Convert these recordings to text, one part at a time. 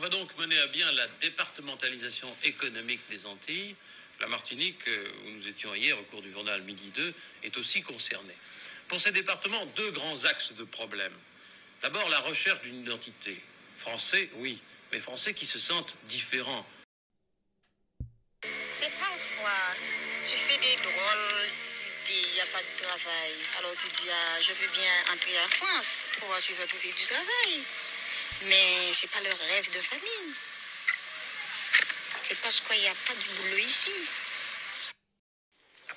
On va donc mener à bien la départementalisation économique des Antilles. La Martinique, euh, où nous étions hier au cours du journal Midi 2, est aussi concernée. Pour ces départements, deux grands axes de problème. D'abord, la recherche d'une identité. Français, oui, mais Français qui se sentent différents. C'est parfois, tu fais des drôles, il n'y a pas de travail. Alors tu dis, ah, je veux bien entrer en France pour voir si je vais trouver du travail? Mais c'est pas le rêve de famille. C'est parce qu'il n'y a pas de boulot ici.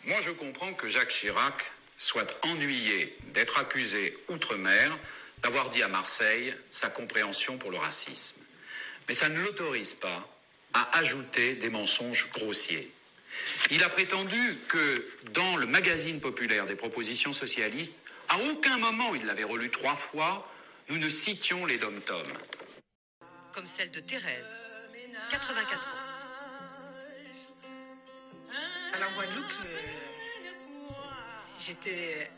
Moi, je comprends que Jacques Chirac soit ennuyé d'être accusé outre-mer d'avoir dit à Marseille sa compréhension pour le racisme. Mais ça ne l'autorise pas à ajouter des mensonges grossiers. Il a prétendu que dans le magazine populaire des propositions socialistes, à aucun moment, il l'avait relu trois fois, nous ne citions les dom-toms. Comme celle de Thérèse, 84 ans. À la Guadeloupe, euh, j'étais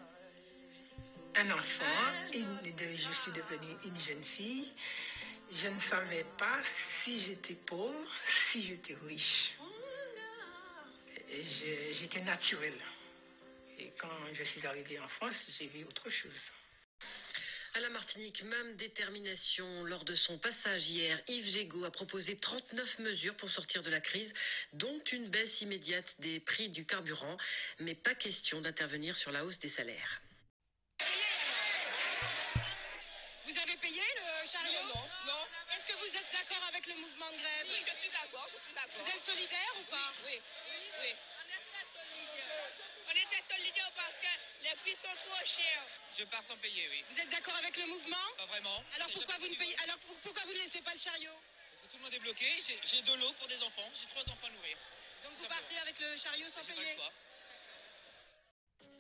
un enfant, je suis devenue une jeune fille. Je ne savais pas si j'étais pauvre, si j'étais riche. J'étais naturelle. Et quand je suis arrivée en France, j'ai vu autre chose. À la Martinique, même détermination. Lors de son passage hier, Yves Gégaud a proposé 39 mesures pour sortir de la crise, dont une baisse immédiate des prix du carburant, mais pas question d'intervenir sur la hausse des salaires. Vous avez payé le chariot Non, non. Est-ce que vous êtes d'accord avec le mouvement de grève Oui, je suis d'accord, je suis d'accord. Vous êtes solidaire ou pas Oui, oui, oui. On est très solidaire. On était solidaire parce Je pars sans payer, oui. Vous êtes d'accord avec le mouvement? Pas vraiment. Alors pourquoi vous ne payez Alors pour- pourquoi vous ne laissez pas le chariot? Parce que tout le monde est bloqué. J'ai- de l'eau pour des enfants. J'ai trois enfants à nourrir. Donc vous partez avec le chariot sans payer?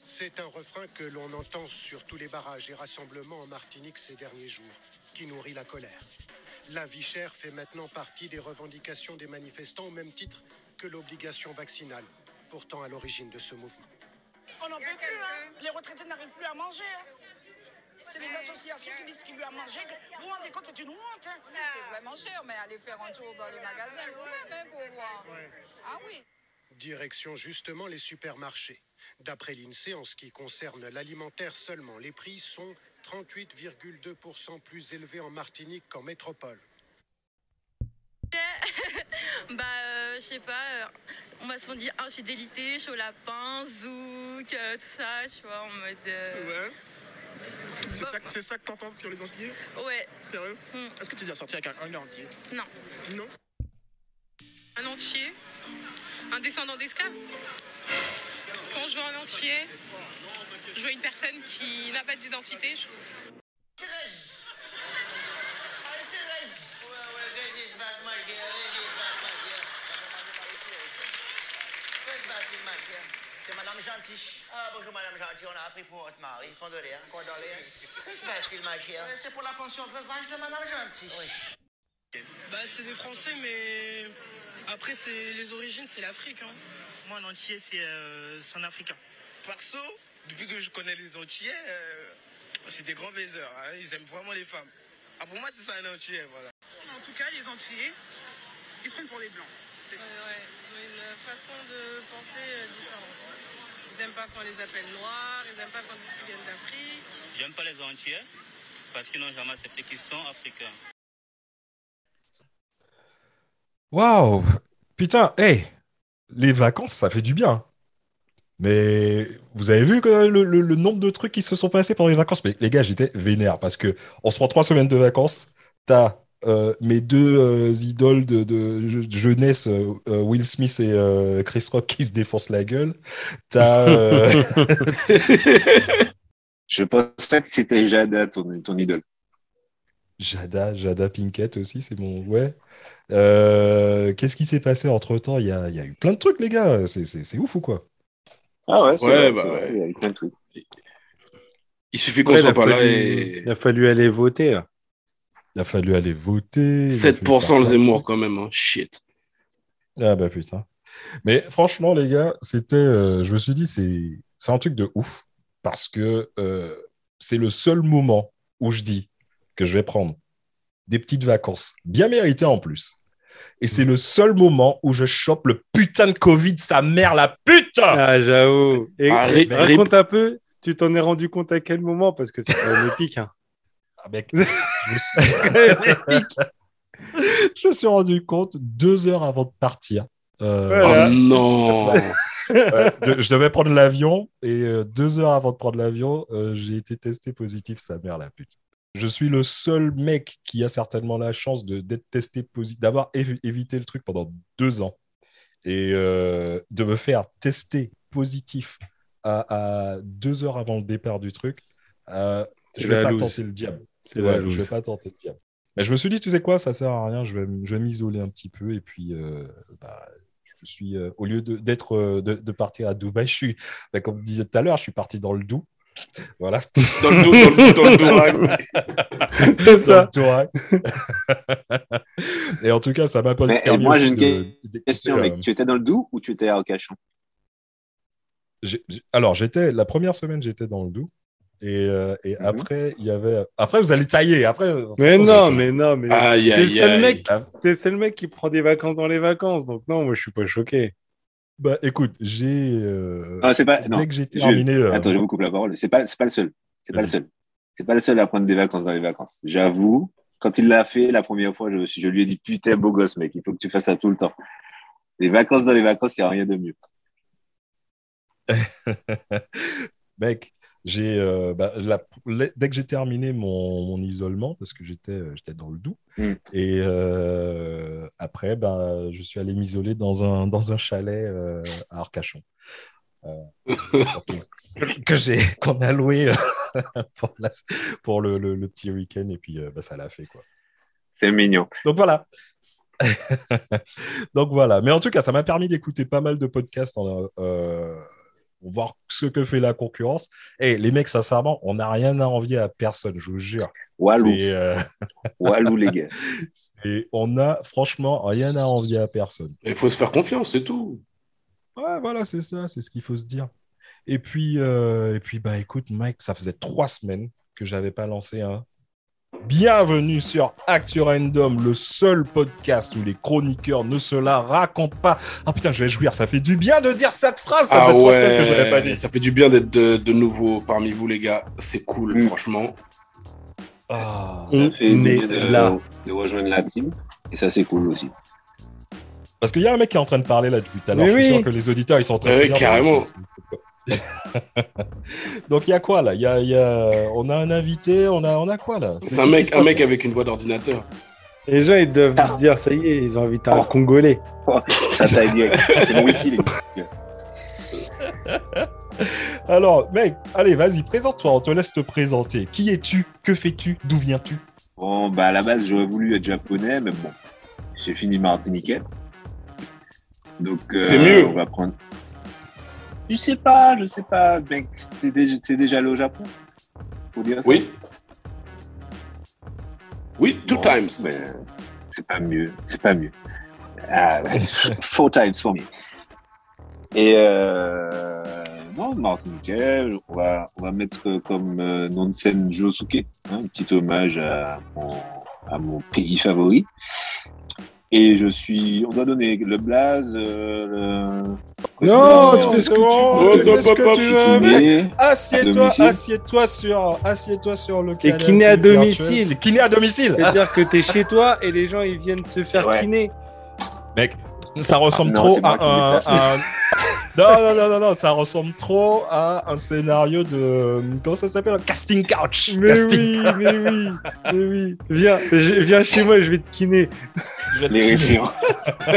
C'est un refrain que l'on entend sur tous les barrages et rassemblements en Martinique ces derniers jours, qui nourrit la colère. La vie chère fait maintenant partie des revendications des manifestants au même titre que l'obligation vaccinale, pourtant à l'origine de ce mouvement. On n'en peut plus, hein. Les retraités n'arrivent plus à manger. hein. C'est les associations qui distribuent à manger. Vous vous rendez compte, c'est une honte. hein. C'est vraiment cher, mais allez faire un tour dans les magasins vous-même hein, pour voir. Ah oui. Direction justement les supermarchés. D'après l'INSEE, en ce qui concerne l'alimentaire seulement, les prix sont 38,2% plus élevés en Martinique qu'en métropole. Bah, euh, je sais pas, euh, on m'a souvent dit infidélité, chaud lapin, zouk, euh, tout ça, tu vois, en mode. euh, Ouais. C'est ça, c'est ça que t'entends sur les Antillais Ouais. Sérieux? Est-ce que tu es déjà sorti avec un, un gars entier Non. Non? Un entier Un descendant d'esclaves? Quand je vois un entier, je vois une personne qui n'a pas d'identité. Je Allez, Thérèse Ouais, ouais, qu'est-ce qui se passe, ma gueule Qu'est-ce qui se passe, ma gueule Qu'est-ce qui se passe, ma gueule C'est Madame Gentille. Ah, bonjour, Madame Gentille. On a appris pour votre mari. Condoléances, condoléances. Ma gueule C'est pour la pension veuvage de Madame Gentille. Oui. Bah, c'est des Français, mais après, c'est les origines, c'est l'Afrique. Hein. Moi, en entier, c'est euh, c'est un Africain. Perso, depuis que je connais les Antillais, euh, c'est des grands baiseurs. hein. Ils aiment vraiment les femmes. Ah, pour moi, c'est ça un Antillais, voilà. En tout cas, les Antillais, ils se prennent pour les Blancs. Ouais, ouais, ont une façon de penser euh, différente. Ils aiment pas quand on les appelle noirs, ils aiment pas quand ils disent qu'ils viennent d'Afrique. J'aime pas les Antillais parce qu'ils n'ont jamais accepté qu'ils sont africains. Waouh! Putain, hey! Les vacances, ça fait du bien. Mais vous avez vu que le, le- le nombre de trucs qui se sont passés pendant les vacances? Mais les gars, j'étais vénère parce que on se prend trois semaines de vacances. T'as euh, mes deux euh, idoles de, de je- de jeunesse, euh, Will Smith et euh, Chris Rock, qui se défoncent la gueule. T'as. euh, Je pensais que c'était Jada, ton, ton idole. Jada, Jada Pinkett aussi, c'est mon. Ouais. Euh, qu'est-ce qui s'est passé entre-temps? Il y a, il y a eu plein de trucs, les gars. C'est ouf ou quoi? Ah ouais, c'est Ouais, vrai, bah c'est vrai, ouais. il y a eu plein de trucs. Il suffit qu'on Ouais, soit pas là et. Il a fallu aller voter. là. Il a fallu aller voter. il a fallu 7% faire le Zemmour quand même, hein. Shit. Ah bah putain. Mais franchement, les gars, c'était. euh, je me suis dit, c'est c'est un truc de ouf. Parce que euh, c'est le seul moment où je dis que je vais prendre des petites vacances, bien méritées en plus. Et c'est le seul moment où je chope le putain de Covid, sa mère la pute Ah, j'avoue. Et, Ah, raconte un peu, tu t'en es rendu compte à quel moment? Parce que c'est quand même épique. Hein. Mec, je me suis... rendu compte deux heures avant de partir. Euh, Voilà. Oh non Ouais, de- je devais prendre l'avion et euh, deux heures avant de prendre l'avion, euh, j'ai été testé positif, sa mère la pute. Je suis le seul mec qui a certainement la chance de- d'être testé positif, d'avoir évi- évité le truc pendant deux ans et euh, de me faire tester positif à, à deux heures avant le départ du truc. euh, je vais pas tenter le diable. C'est Ouais, la je vais pas tenter le diable. Mais je me suis dit, tu sais quoi, ça sert à rien, je vais, je vais m'isoler un petit peu et puis euh, bah, je me suis, euh, au lieu de, d'être, euh, de, de partir à Dubaï, je suis, bah, comme je disais tout à l'heure, je suis parti dans le Doubs. Voilà. Dans le Doubs, dans le- dans le. C'est ça. Dans le Dourac. et en tout cas, ça m'a pas Mais permis moi, j'ai une de- question, euh, mec. Tu étais dans le Doubs ou tu étais à j'ai- alors, j'étais, la première semaine, j'étais dans le Doubs. Et, euh, et Mhm. après, il y avait. Après, vous allez tailler. Après, Mais non, mais non, mais Aïe, t'es aïe, le seul aïe. mec, Ah. t'es le mec qui prend des vacances dans les vacances, donc non, moi je suis pas choqué. Bah, écoute, j'ai. euh, Non, c'est pas. Non. Dès que j'ai terminé. euh, Attends, je vous coupe la parole. C'est pas, c'est pas le seul. C'est pas le seul. C'est pas le seul à prendre des vacances dans les vacances. J'avoue, quand il l'a fait la première fois, je, me suis- je lui ai dit putain, beau gosse, mec, il faut que tu fasses ça tout le temps. Les vacances dans les vacances, il n'y a rien de mieux. Mec, j'ai euh, bah, dès que j'ai terminé mon, mon isolement, parce que j'étais euh, j'étais dans le Doubs, Mm. et euh, après, bah, je suis allé m'isoler dans un, dans un chalet euh, à Arcachon. Que- j'ai qu'on a loué pour, la- pour le, le- le petit week-end, et puis bah, ça l'a fait, quoi. C'est mignon. Donc voilà. Donc voilà. Mais en tout cas, ça m'a permis d'écouter pas mal de podcasts en, pour voir ce que fait la concurrence. Et les mecs, sincèrement, on n'a rien à envier à personne, je vous jure. Walou. Euh, Walou, les gars. Et on a franchement rien à envier à personne. Il faut se faire confiance, c'est tout. Ouais, voilà, c'est ça, c'est ce qu'il faut se dire. Et puis, euh, et puis, bah écoute, Mike, ça faisait trois semaines que j'avais pas lancé un. Bienvenue sur Actu Random, le seul podcast où les chroniqueurs ne se la racontent pas. Ah putain, je vais jouir, ça fait du bien de dire cette phrase, ça Ah fait trois semaines que je l'avais pas ouais, dit. ça fait du bien d'être de, de nouveau parmi vous, les gars. C'est cool, Mm. franchement. Ça fait On est de, là. de rejoindre la team. Et ça, c'est cool aussi. Parce qu'il y a un mec qui est en train de parler là depuis tout à l'heure. Je suis oui. sûr que les auditeurs, ils sont en train de Ouais, se dire, carrément. Donc il y a quoi là? Il y a, il y a- On a un invité, on a, on a quoi là? C'est un mec, un mec avec une voix d'ordinateur. Les gens, ils doivent se dire, ça y est, ils ont invité un Congolais. Ça, ça. C'est mon wifi, les. Alors, mec, allez, vas-y, présente-toi, on te laisse te présenter. Qui es-tu? Que fais-tu? D'où viens-tu? Bon, bah, à la base, j'aurais voulu être japonais, mais bon, j'ai fini martiniquais. Donc, euh, C'est mieux. On va prendre. Je sais pas, je sais pas, mec. T'es déjà, t'es déjà allé au Japon Faut dire ça Oui. Oui, two Bon, times. mais C'est pas mieux, c'est pas mieux. Ah, four times for me. Et euh, non, Martiniquais, on va, on va mettre comme euh, scène Josuke, hein, un petit hommage à mon, à mon pays favori. Et je suis. On doit donner le blaze. euh, le... Non, tu fais ce que tu veux. tu fais ce que tu veux, Kiné, mec. Assieds-toi, assieds-toi sur, assieds-toi sur le canapé kiné à domicile. Kiné à domicile. C'est-à-dire que t'es chez toi et les gens, ils viennent se faire Ouais. kiné. Mec, ça ressemble Ah, non, trop à un, Non, non, non, non, non, ça ressemble trop à un scénario de. Comment ça s'appelle? Casting couch. Mais casting oui, mais oui, mais oui. Viens, je- viens chez moi, je vais te kiné. Les référents.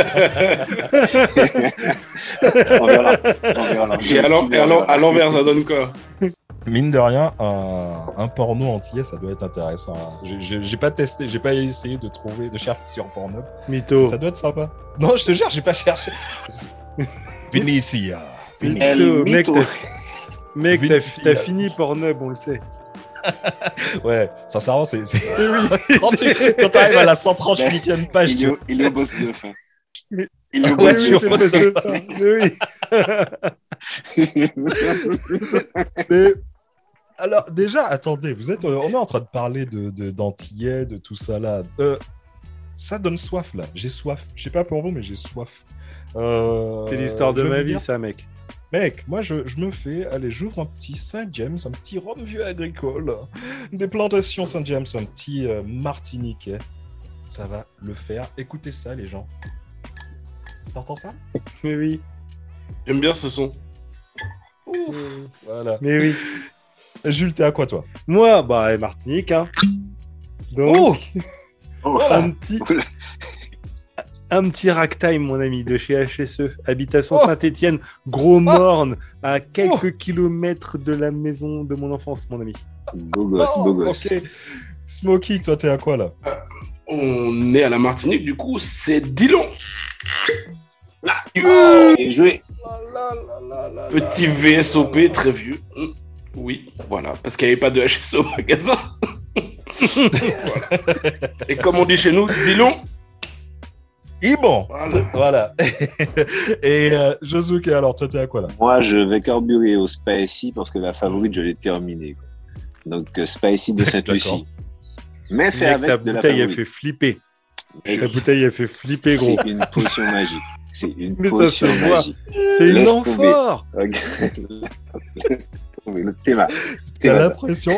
on verra. On verra. Et à l'en- et à l'en- à l'envers, ça donne quoi? Mine de rien, un, un porno entier, ça doit être intéressant. J'ai pas testé, j'ai pas essayé de trouver, de chercher sur Pornhub. Mytho. Ça doit être sympa. Non, je te jure, j'ai pas cherché. Vinicia. Vinicia. Mytho, mec, t'as- Mec, t'as fini Pornhub, on le sait. Ouais, sincèrement, c'est. c'est- quand tu quand t'arrives à la 138e page, Il est, au- il est au boss de fin. Il est au Ouais, boss fin. c'est- Mais oui. Mais Alors, déjà, attendez, vous êtes, on est en train de parler de, de- d'antillais, de tout ça là. Euh, ça donne soif là. J'ai soif. Je sais pas pour vous, mais j'ai soif. Euh, C'est l'histoire de ma vie, dire- ça, mec. Mec, moi je, je me fais, allez, j'ouvre un petit Saint-James, un petit rhum vieux agricole, des plantations Saint-James, un petit euh, martiniquais. Ça va le faire. Écoutez ça, les gens. T'entends ça? Mais oui. J'aime bien ce son. Voilà. Mais oui. Jules, t'es à quoi toi? Moi, bah, Martinique, hein. Donc, Oh un petit. Un petit ragtime, mon ami, de chez HSE, habitation Oh. Saint-Étienne, Gros Morne, à quelques kilomètres de la maison de mon enfance, mon ami. Beau gosse, Oh, beau gosse. Ok. Smokey, toi t'es à quoi là? On est à la Martinique, du coup, c'est Dillon. Et joué. Petit VSOP très vieux. Mm. Oui, voilà, parce qu'il n'y avait pas de HSE au magasin. Voilà. Et comme on dit chez nous, Dillon. Et bon, Voilà. voilà. Et euh, Josuke, alors toi t'es à quoi là? Moi, je vais carburer au Spicy parce que la favorite, je l'ai terminée. Donc, euh, Spicy de Sainte-Lucie. Mais fait avec ta de la bouteille, elle favorite. fait flipper. Et Ta bouteille, elle fait flipper, gros. C'est une potion magique. C'est une Mais ça potion se voit. magique. C'est une amphore. Laisse tomber. Le théma. T'as l'impression?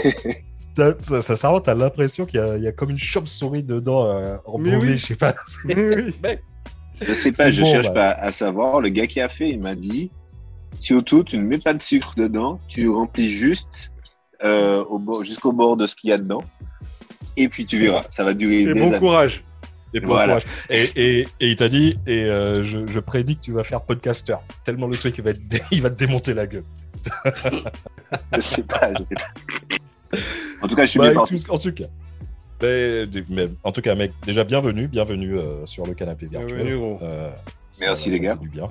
T'as- Ça, ça, ça, t'as l'impression qu'il y a, il y a comme une chauve-souris dedans, euh, Mais embaumée, oui. je sais pas. Mais oui. Mec, Je sais pas, je bon, cherche bah. pas à savoir. Le gars qui a fait, il m'a dit surtout, tu ne mets pas de sucre dedans, tu remplis juste euh, au bord- jusqu'au bord de ce qu'il y a dedans. Et puis tu verras, ça va durer Et des bon années. courage. Et, bon courage. et, et, et il t'a dit, et euh, je, je prédis que tu vas faire podcaster. Tellement le truc, il va, il va te démonter la gueule. Je sais pas, je sais pas. En tout cas, je suis Bah, bien en parti. tout- en tout cas. Mais, mais en tout cas, mec, déjà bienvenue, bienvenue euh, sur le canapé virtuel. Bienvenue, gros. Euh, ça- Merci, ça les gars. fait Du bien.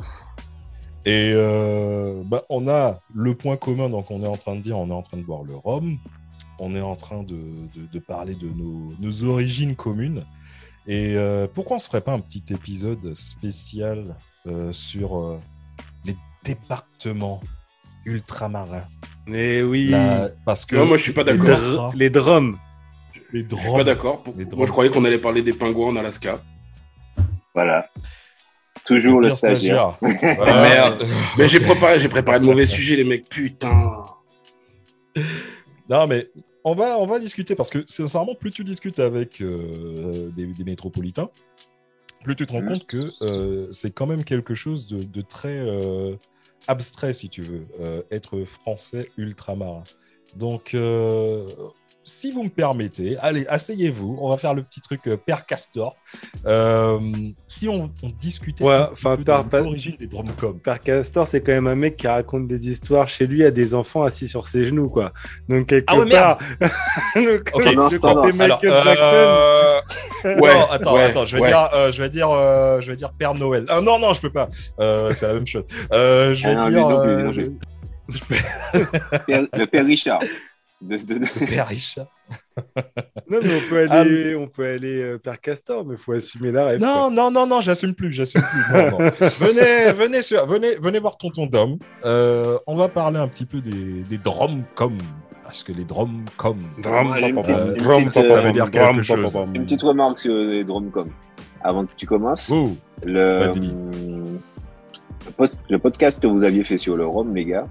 Et euh, bah, on a le point commun, donc on est en train de dire, on est en train de boire le rhum, on est en train de, de- de parler de nos, nos origines communes. Et euh, pourquoi on se ferait pas un petit épisode spécial euh, sur euh, les départements ultramarins? Mais oui. Parce que Non, moi, je suis pas Les, d'accord. dr- les drums. les Je suis pas d'accord. Pour- Moi, je croyais qu'on allait parler des pingouins en Alaska. Voilà. Toujours le stagiaire. stagiaire. Ah, Voilà. merde. Mais j'ai préparé, j'ai préparé de mauvais sujets, les mecs. Putain. Non, mais on va, on va discuter parce que sincèrement, plus tu discutes avec euh, des, des métropolitains, plus tu te rends Mhm. compte que euh, c'est quand même quelque chose de, de très euh, abstrait, si tu veux, euh, être français ultramarin. Donc, euh, si vous me permettez, allez, asseyez-vous, on va faire le petit truc euh, Père Castor. Euh, si on, on discutait Ouais, un petit peu Père- de Père- l'origine des drumcom. Père Castor, c'est quand même un mec qui raconte des histoires chez lui à des enfants assis sur ses genoux, quoi. Donc, quelque Ah ouais, part. le Ok, le non, Alors, Jackson. euh, Ouais, non, attends, ouais, attends, je vais ouais. dire, euh, je vais dire, euh, je vais dire Père Noël. Ah, non, non, je peux pas. Euh, c'est la même chose. Euh, je vais Ah non, lui dire non euh, lui non le père Richard. De, de- de- Père Richard. Non, mais on peut Ah, aller, on peut aller euh, Père Castor, mais il faut assumer la rêve. Non, non, non, non, j'assume plus, j'assume plus. Non, non. venez, venez, sur, venez, venez voir Tonton Dom. Euh, on va parler un petit peu des, des drumcom. Parce que les petite- une drum, petite, pom, euh, ça veut dire quelque chose. Une petite remarque sur les drumcom. Avant que tu commences. Oh, Le, podcast que vous aviez fait sur le Rhum, les gars,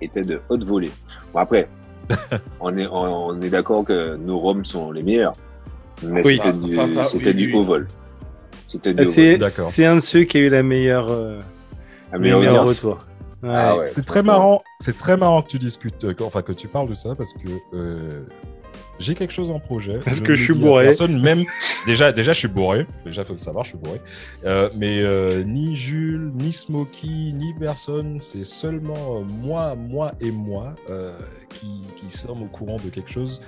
était de haute volée. Bon, après, on est, on, on est d'accord que nos Roms sont les meilleurs. Mais Oui. c'était du, ça, ça, c'était oui, du oui. haut vol. C'était du haut vol. C'est c'est un de ceux qui a eu la meilleure, euh, La le meilleure retour. Ouais. Ah ouais, c'est très marrant. C'est très marrant que tu discutes, euh, que- enfin que tu parles de ça parce que euh, j'ai quelque chose en projet. Parce que je suis bourré. Personne, même déjà, déjà, je suis bourré. Déjà, faut le savoir, je suis bourré. Euh, mais euh, ni Jules, ni Smokey, ni personne. C'est seulement euh, moi, moi et moi qui, qui sommes au courant de quelque chose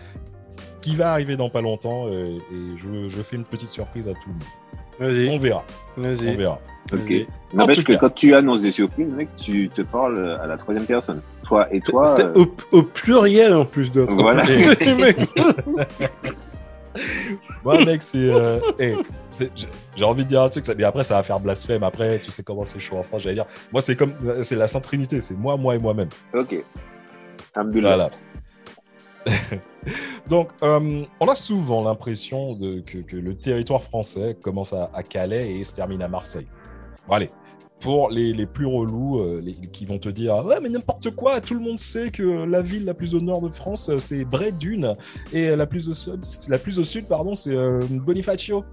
qui va arriver dans pas longtemps euh, et je, je fais une petite surprise à tout le monde. On Vas-y, verra, on vas-y. verra. Ok. N'empêche que cas. quand tu annonces des surprises, mec, tu te parles à la troisième personne. Toi et toi. Euh, Au, au pluriel en plus de. Voilà. Tu mec. Moi, mec, c'est. euh, hey, c'est- j'ai- J'ai envie de dire un truc, mais après, ça va faire blasphème. Après, tu sais comment c'est chaud en France. J'allais dire, moi, c'est comme. C'est la Sainte Trinité, c'est moi, moi et moi-même. Ok. Alhamdoulilah. Voilà. Donc, euh, on a souvent l'impression que, le territoire français commence à, Calais et se termine à Marseille. Bon, allez, pour les, plus relous, euh, qui vont te dire Ouais, mais n'importe quoi, tout le monde sait que la ville la plus au nord de France, euh, c'est Bray-Dunes, et la plus au sud, pardon, c'est Bonifacio.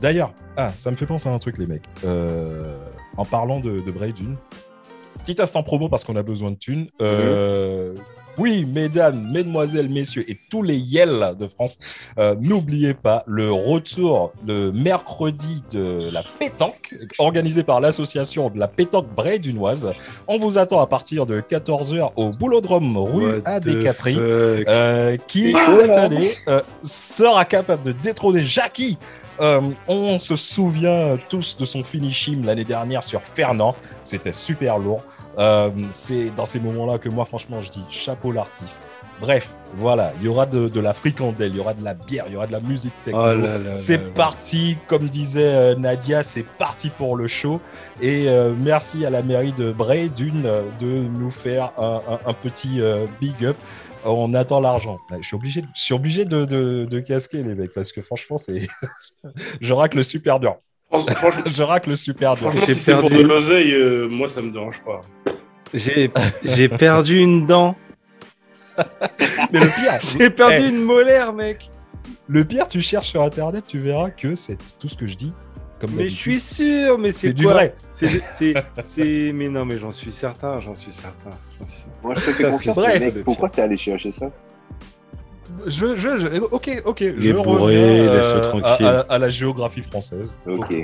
D'ailleurs, ah, ça me fait penser à un truc, les mecs. En parlant de, de Bray-Dunes, petit instant promo parce qu'on a besoin de thunes. Euh, Oui, mesdames, mesdemoiselles, messieurs et tous les Yel de France, euh, n'oubliez pas le retour le mercredi de la pétanque, organisé par l'association de la pétanque Bray-Dunoise. On vous attend à partir de 14h au Boulodrome rue What AB the Catherine, fuck? euh, qui Et cette année euh, sera capable de détrôner Jackie. Euh, on se souvient tous de son finishing l'année dernière sur Fernand. C'était super lourd. Euh, c'est dans ces moments-là que moi, franchement, je dis chapeau l'artiste. Bref, voilà, il y aura de, de la fricandelle, il y aura de la bière, il y aura de la musique techno. Oh c'est parti, comme disait euh, Nadia, c'est parti pour le show. Et euh, merci à la mairie de Bray d'une de nous faire un, un- un petit euh, big up. On attend l'argent. Je suis obligé, de- je suis obligé de, de- de casquer les mecs parce que franchement, c'est, je racle super dur. Franchement, je racle super dur. Franchement, si c'est pour de l'oseille, euh, moi, ça me dérange pas. J'ai j'ai perdu une dent. Mais le pire, J'ai perdu Eh, une molaire, mec. Le pire, tu cherches sur internet, tu verras que c'est tout ce que je dis. Comme Mais je suis sûr, mais c'est du vrai. C'est, mais non, mais j'en suis certain, j'en suis certain. Moi, je te fais confiance. Pourquoi t'es allé chercher ça Je, je, je- ok, ok. Il je bourré, reviens, euh. À, à- à la géographie française. Ok.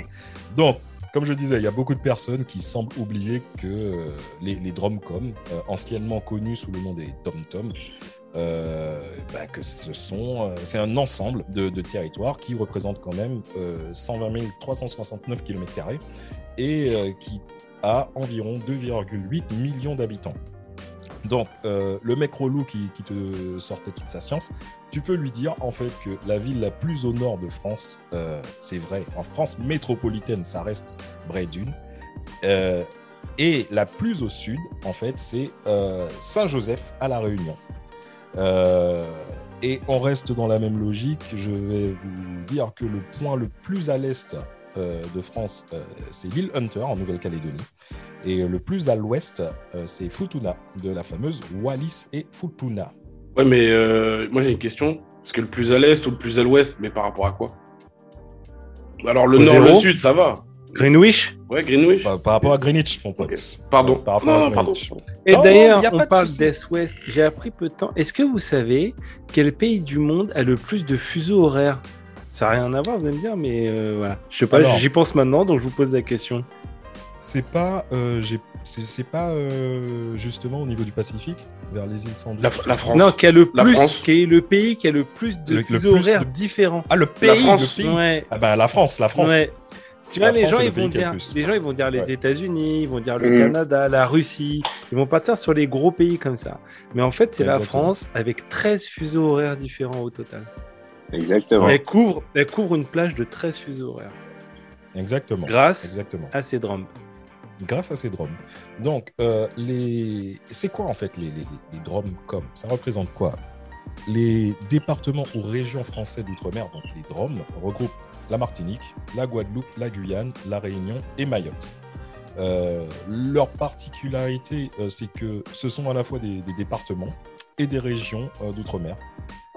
Donc, comme je disais, il y a beaucoup de personnes qui semblent oublier que euh, les, les dromcoms, euh, anciennement connus sous le nom des tom-tom, euh, bah, que ce sont, euh, c'est un ensemble de, de territoires qui représentent quand même euh, 120 369 km et euh, qui a environ 2,8 millions d'habitants. Donc, euh, le mec relou qui, te sortait toute sa science, tu peux lui dire en fait que la ville la plus au nord de France, euh, c'est vrai, en France métropolitaine, ça reste Bray-Dunes. Euh, et la plus au sud, en fait, c'est euh, Saint-Joseph à La Réunion. Et on reste dans la même logique. Je vais vous dire que le point le plus à l'est de France, euh, c'est l'île Hunter en Nouvelle-Calédonie. Et le plus à l'ouest, euh, c'est Futuna, de la fameuse Wallis et Futuna. Ouais, mais euh, moi j'ai une question. Est-ce que le plus à l'est ou le plus à l'ouest, mais par rapport à quoi? Alors le Au nord, zéro le sud, ça va. Greenwich? Ouais, Greenwich. Par, par rapport à Greenwich, mon pote. Pardon. Par rapport Non, à pardon. Greenwich. Et d'ailleurs, on de parle d'Est-Ouest. J'ai appris peu de temps. Est-ce que vous savez quel pays du monde a le plus de fuseaux horaires? Ça n'a rien à voir, vous allez me dire, mais euh, voilà. Je sais pas, j'y pense maintenant, donc je vous pose la question. C'est pas, euh, j'ai- c'est pas euh, justement au niveau du Pacifique, vers les îles Sandwich. La, France. Non, qui a le La plus, France. qui est le pays qui a le plus de Le- le fuseaux plus horaires de- différents. Ah, le pays, La France. le pays. Ouais. Ah bah la France, la France. Ouais. Tu vois, les France gens, le ils vont dire, les gens, ils vont dire les Ouais. États-Unis, ils vont dire le Mhm. Canada, la Russie. Ils vont partir sur les gros pays comme ça. Mais en fait, c'est la. France avec 13 fuseaux horaires différents au total. Exactement. Elle couvre, elle couvre une plage de 13 fuseaux horaires. Exactement. Grâce Exactement. à ces drums. Grâce à ces drums. Donc, euh, les... c'est quoi en fait les, les, les drums comme? Ça représente quoi? Les départements ou régions français d'outre-mer, donc les drums, regroupent la Martinique, la Guadeloupe, la Guyane, la Réunion et Mayotte. Euh, leur particularité, euh, c'est que ce sont à la fois des, des départements et des régions euh, d'outre-mer.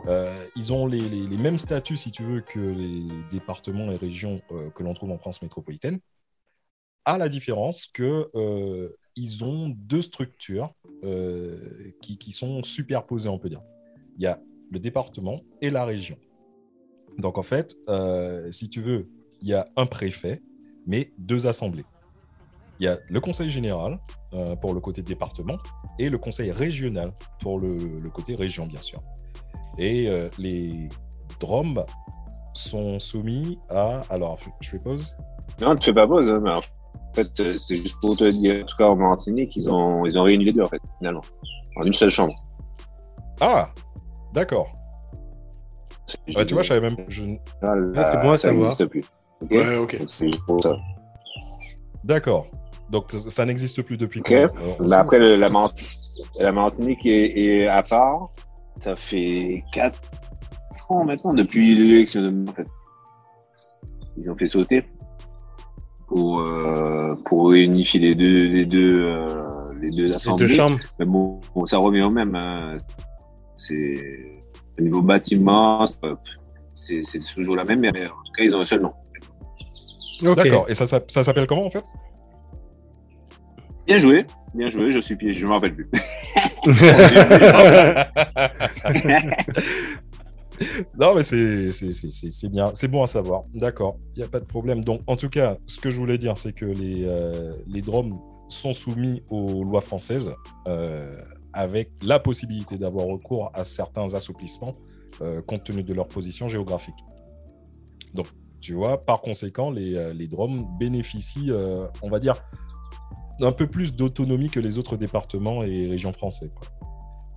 Euh, ils ont les, mêmes statuts, si tu veux, que les départements et régions euh, que l'on trouve en France métropolitaine, à la différence que euh, ils ont deux structures euh, qui, sont superposées, on peut dire. Il y a le département et la région. Donc en fait, si tu veux, il y a un préfet, mais deux assemblées. Il y a le conseil général pour le côté département et le conseil régional pour le côté région, bien sûr. Et euh, les DROM sont soumis à... Alors, je fais pause. Non, tu fais pas pause, hein, mais en fait, euh, c'est juste pour te dire, en tout cas en Martinique, ils ont, ils ont réuni les deux, en fait, finalement, en une seule chambre. Ah, d'accord. Ouais, tu vois, je savais même. je- Ah, c'est bon à ça savoir. n'existe plus. Ok Ouais, ok. C'est juste pour ça. D'accord. Donc ça, n'existe plus depuis Ok. quand Euh, sait- après, le- la, Mart- la Martinique est, est à part. Ça fait 4 ans maintenant, depuis l'élection de en fait. Ils ont fait sauter pour, euh, pour réunifier les deux, les deux, euh, les deux assemblées. chambres. Mais bon, bon, ça revient au même. hein. C'est au niveau bâtiment, c'est c'est toujours la même, mais en tout cas, ils ont un seul nom. D'accord. Et ça, ça s'appelle comment en fait? Bien joué, bien joué, je suis piégé, je ne m'en rappelle plus. non, mais c'est bien, c'est bon à savoir. D'accord, il n'y a pas de problème. Donc, en tout cas, ce que je voulais dire, c'est que les, euh, les DROM sont soumis aux lois françaises euh, avec la possibilité d'avoir recours à certains assouplissements euh, compte tenu de leur position géographique. Donc, tu vois, par conséquent, les, les DROM bénéficient, on va dire, d'un peu plus d'autonomie que les autres départements et régions françaises. quoi.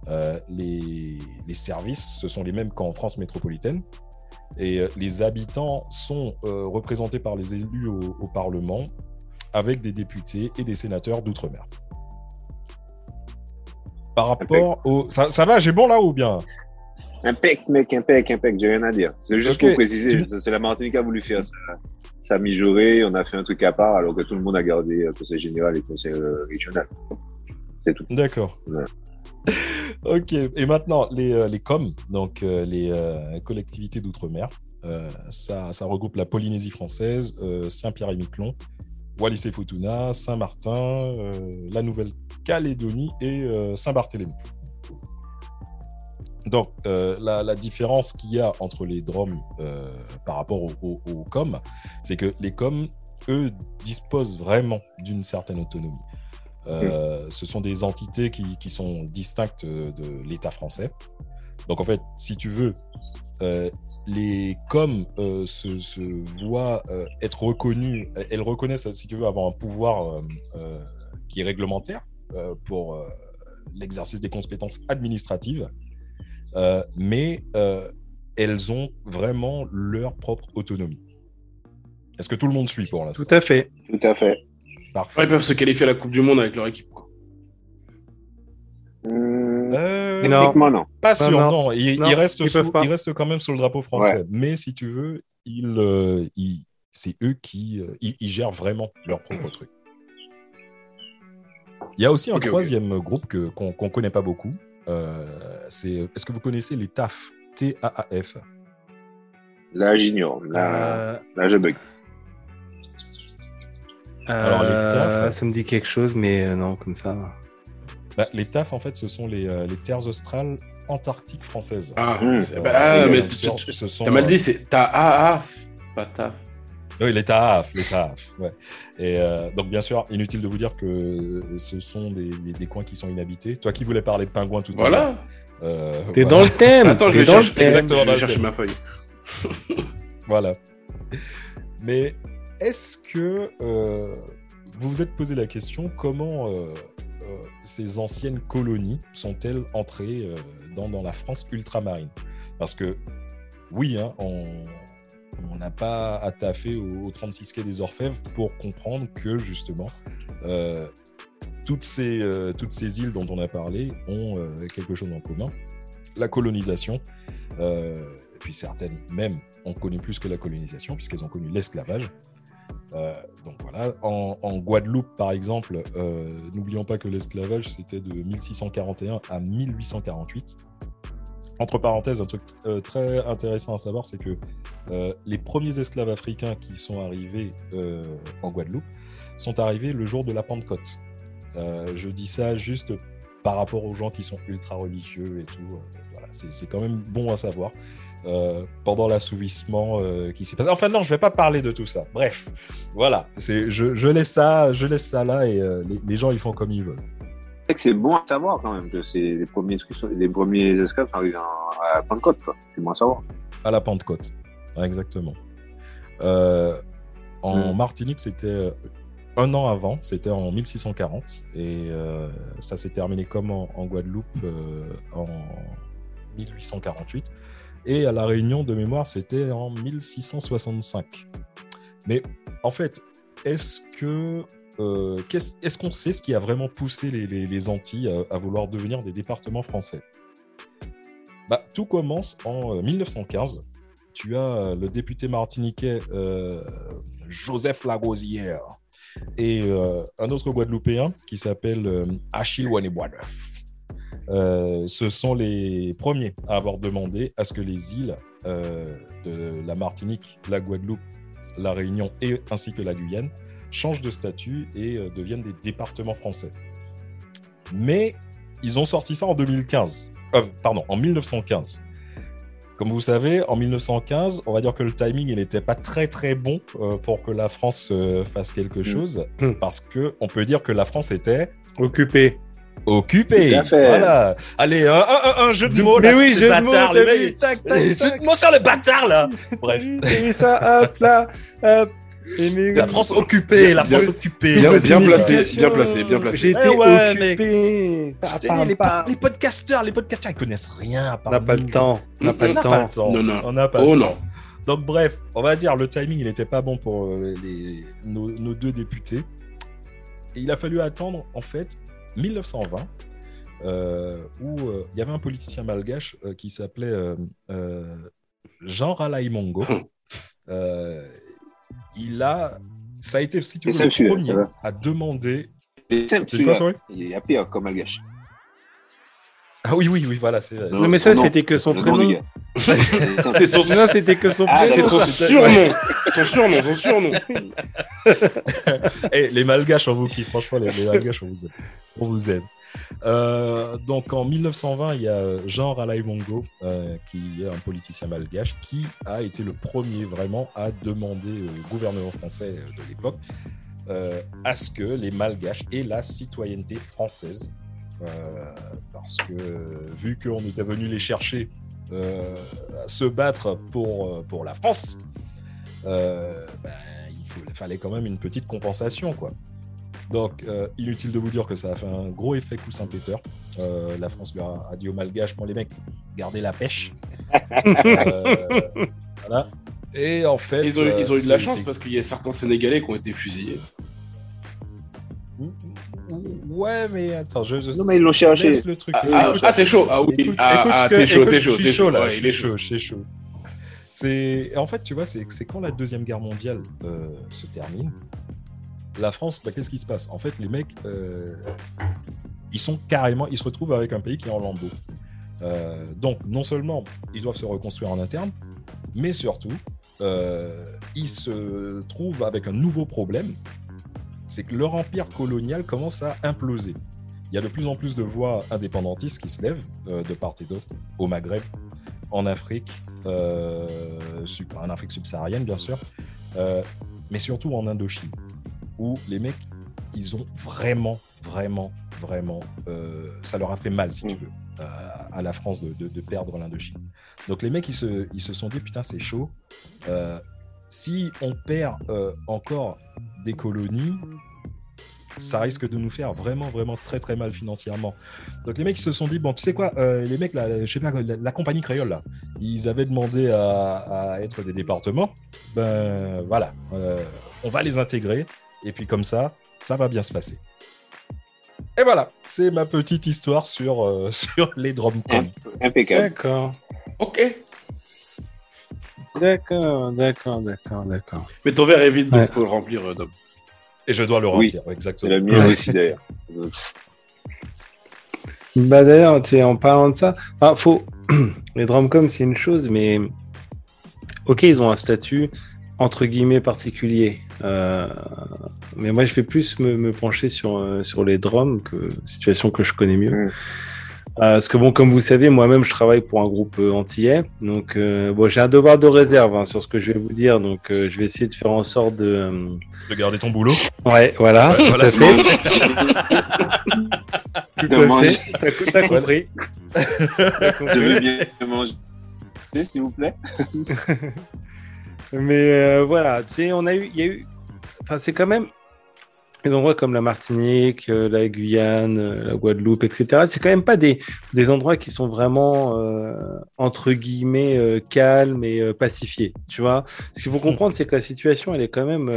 Euh, les, les services, ce sont les mêmes qu'en France métropolitaine. Et euh, les habitants sont euh, représentés par les élus au, au Parlement avec des députés et des sénateurs d'outre-mer. Par rapport au... Ça, ça va, j'ai bon là ou bien? Impec, mec, impec, impec, j'ai rien à dire. C'est juste pour préciser, tu- c'est la Martinique qui a voulu faire ça. Ça a mijauré, on a fait un truc à part, alors que tout le monde a gardé le conseil général et le conseil euh, régional. C'est tout. D'accord. ok, et maintenant, les, euh, les COM, donc euh, les collectivités d'outre-mer, euh, ça, ça regroupe la Polynésie française, euh, Saint-Pierre-et-Miquelon, Wallis-et-Futuna, Saint-Martin, euh, la Nouvelle-Calédonie et Saint-Barthélemy. Donc, euh, la, la différence qu'il y a entre les DROM euh, par rapport aux au, aux COM, c'est que les COM, eux, disposent vraiment d'une certaine autonomie. Euh, Ce sont des entités qui, qui sont distinctes de l'État français. Donc, en fait, si tu veux, euh, les COM se, se voient être reconnus, elles reconnaissent, si tu veux, avoir un pouvoir qui est réglementaire pour l'exercice des compétences administratives, euh, mais euh, elles ont vraiment leur propre autonomie. Est-ce que tout le monde suit pour l'instant? Tout à fait. Tout à fait. Parfait. Ouais, ils peuvent se qualifier à la Coupe du Monde avec leur équipe. Quoi. Euh, Techniquement, non. Pas sûr, Non, non. non. Non, ils sous- peuvent pas. il reste quand même sous le drapeau français. Ouais. Mais si tu veux, ils, euh, ils- c'est eux qui euh, ils, ils gèrent vraiment leur propre truc. Il y a aussi un troisième groupe que, qu'on ne connaît pas beaucoup. Euh, c'est, est-ce que vous connaissez les TAF T-A-A-F Là, j'ignore. Là, Euh, là, je bug. Alors, les euh, TAF. Ça me dit quelque chose, mais non, comme ça. Bah, Les TAF, en fait, ce sont les, les terres australes antarctiques françaises. Ah, c'est- Euh, bah, ah, mais tu- tu- ce sont, t'as mal dit, c'est ta A, pas ta. Oui, les TAF, les TAF, ouais. Et euh, donc, bien sûr, inutile de vous dire que ce sont des, des- des coins qui sont inhabités. Toi qui voulais parler de pingouins tout à Voilà. l'heure. euh, T'es voilà. dans le thème. Attends, je t'es vais dans le chercher, thème. Exactement je vais chercher thème. ma feuille. Voilà. Mais est-ce que euh, vous vous êtes posé la question comment euh, euh, ces anciennes colonies sont-elles entrées euh, dans, dans la France ultramarine? Parce que oui, hein, on on n'a pas à taffer au, au 36 quai des Orfèvres pour comprendre que justement euh, toutes, ces, euh, toutes ces îles dont on a parlé ont euh, quelque chose en commun. La colonisation, et puis certaines même ont connu plus que la colonisation, puisqu'elles ont connu l'esclavage. Donc voilà, en, Guadeloupe par exemple, n'oublions pas que l'esclavage c'était de 1641 à 1848. Entre parenthèses, un truc euh, très intéressant à savoir, c'est que euh, les premiers esclaves africains qui sont arrivés euh, en Guadeloupe sont arrivés le jour de la Pentecôte. Je dis ça juste par rapport aux gens qui sont ultra religieux et tout. voilà, c'est quand même bon à savoir. Pendant l'assouvissement qui s'est passé. Enfin non, je vais pas parler de tout ça. Bref, voilà, je, je laisse ça, je laisse ça là et les, les gens ils font comme ils veulent. C'est bon à savoir quand même que c'est les premiers les premiers esclaves en- à Pentecôte, quoi. C'est bon à savoir. À la Pentecôte, Ah, exactement. Euh, en Mm. Martinique, c'était euh, un an avant, c'était en 1640 et euh, ça s'est terminé comme en, en Guadeloupe euh, en 1848 et à la Réunion de mémoire, c'était en 1665. Mais en fait, est-ce que euh, est-ce qu'on sait ce qui a vraiment poussé les, les- les Antilles à, vouloir devenir des départements français? Bah, Tout commence en euh, 1915. Tu as euh, le député martiniquais euh, Joseph Lagosière et euh, un autre Guadeloupéen qui s'appelle euh, Achille Waneboineuf. Euh, ce sont les premiers à avoir demandé à ce que les îles euh, de la Martinique, la Guadeloupe, la Réunion et ainsi que la Guyane changent de statut et euh, deviennent des départements français. Mais ils ont sorti ça en 2015. Euh, pardon, en 1915. Comme vous savez, en 1915, on va dire que le timing il n'était pas très très bon euh, pour que la France euh, fasse quelque chose, parce que on peut dire que la France était occupée. Occupée. Tout à fait. Voilà. Allez, un, un- un jeu de mots Mais là, oui, sur jeu les de mots, les mecs. Jeu de mots sur les bâtards là. Bref. J'ai mis ça, hop là, hop. Et mais- La France occupée, la Bien- France occupée. bien- bien placé, bien placé, bien placé. J'étais Eh ouais, mec. occupé. Dit, les, po- les podcasteurs, les podcasteurs, ils connaissent rien. à part On n'a pas le temps. On n'a pas le temps. pas le temps. Non, non. On n'a pas Oh le non. temps. Donc bref, on va dire le timing, il n'était pas bon pour euh, les- nos, nos deux députés. Et il a fallu attendre en fait 1920, euh, où euh, il y avait un politicien malgache euh, qui s'appelait euh, euh, Jean Ralaimongo. Euh, il a, ça a été si tu veux, le premier à demander. Quoi, Il y a pire comme malgache. Ah oui, oui, oui, voilà, c'est. Non, Non, mais ça, c'était que son prénom. C'était son, Non, c'était que son Ah, c'était prénom. son surnom. Son surnom, son surnom. Eh, les malgaches, on vous kiffe. Franchement, les, les malgaches, on vous aime. On vous aime. Euh, donc, en 1920, il y a Jean Ralaimongo, euh, qui est un politicien malgache, qui a été le premier vraiment à demander au gouvernement français de l'époque euh, à ce que les malgaches aient la citoyenneté française. Euh, parce que, vu qu'on était venu les chercher euh, se battre pour, pour la France, euh, ben, il il fallait quand même une petite compensation, quoi. Donc, euh, inutile de vous dire que ça a fait un gros effet coussin Peter. Euh, la France leur a dit aux Malgaches, bon les mecs, gardez la pêche. Euh, voilà. Et en fait, Ils ont, eu- ils ont eu de la c'est- chance c'est- parce qu'il y a certains Sénégalais qui ont été fusillés. Ouais, mais attends, je, je Non, mais ils l'ont cherché. laisse le truc. Ah, ah, ah, t'es chaud. Ah oui. Écoute, Ah, écoute ah, ce que- t'es chaud, t'es je chaud, suis t'es chaud là, Ouais, je il est chaud, je suis chaud. C'est en fait, tu vois, c'est c'est quand la deuxième guerre mondiale euh, se termine, la France, bah, qu'est-ce qui se passe? En fait, les mecs, euh, ils sont carrément, ils se retrouvent avec un pays qui est en lambeaux. Euh, donc, non seulement ils doivent se reconstruire en interne, mais surtout, euh, ils se trouvent avec un nouveau problème, c'est que leur empire colonial commence à imploser. Il y a de plus en plus de voix indépendantistes qui se lèvent de part et d'autre, au Maghreb, en Afrique, en Afrique subsaharienne bien sûr, mais surtout en Indochine, où les mecs, ils ont vraiment, vraiment, vraiment, euh, ça leur a fait mal, si tu veux, euh, à la France de, de- de perdre l'Indochine. Donc les mecs, ils se, ils se sont dit, putain, c'est chaud. Euh, si on perd euh, encore des colonies, ça risque de nous faire vraiment, vraiment très, très mal financièrement. Donc les mecs, ils se sont dit, bon, tu sais quoi, euh, les mecs, là, je sais pas, la, la compagnie créole, là, ils avaient demandé à, à être des départements. Ben voilà, euh, on va les intégrer, et puis comme ça, ça va bien se passer. Et voilà, c'est ma petite histoire sur, euh, sur les drumcom. Impeccable. D'accord. Ok. D'accord, d'accord, d'accord, d'accord. Mais ton verre est vide, donc Ouais. faut le remplir, euh, Dom. Et je dois le Oui. remplir, exactement. C'est le mien aussi, d'ailleurs. Bah d'ailleurs, en parlant de ça, enfin, faut... les drumcom c'est une chose, mais ok, ils ont un statut entre guillemets particulier. Euh, Mais moi, je vais plus me, me pencher sur, euh, sur les drums, que situation que je connais mieux. Euh, parce que bon, comme vous savez, moi-même, je travaille pour un groupe antillais. Donc, euh, bon, j'ai un devoir de réserve hein, sur ce que je vais vous dire. Donc, euh, je vais essayer de faire en sorte de... euh, De garder ton boulot. Ouais, voilà. Ouais, tout voilà, à fait. Tout De à fait. T'as- compris. T'as compris. Je veux bien manger, s'il vous plaît? Mais euh, voilà, tu sais, on a eu, il y a eu, enfin, c'est quand même des endroits comme la Martinique, euh, la Guyane, euh, la Guadeloupe, etc. C'est quand même pas des, des endroits qui sont vraiment entre guillemets calmes et pacifiés. Tu vois, ce qu'il faut comprendre, c'est que la situation, elle est quand même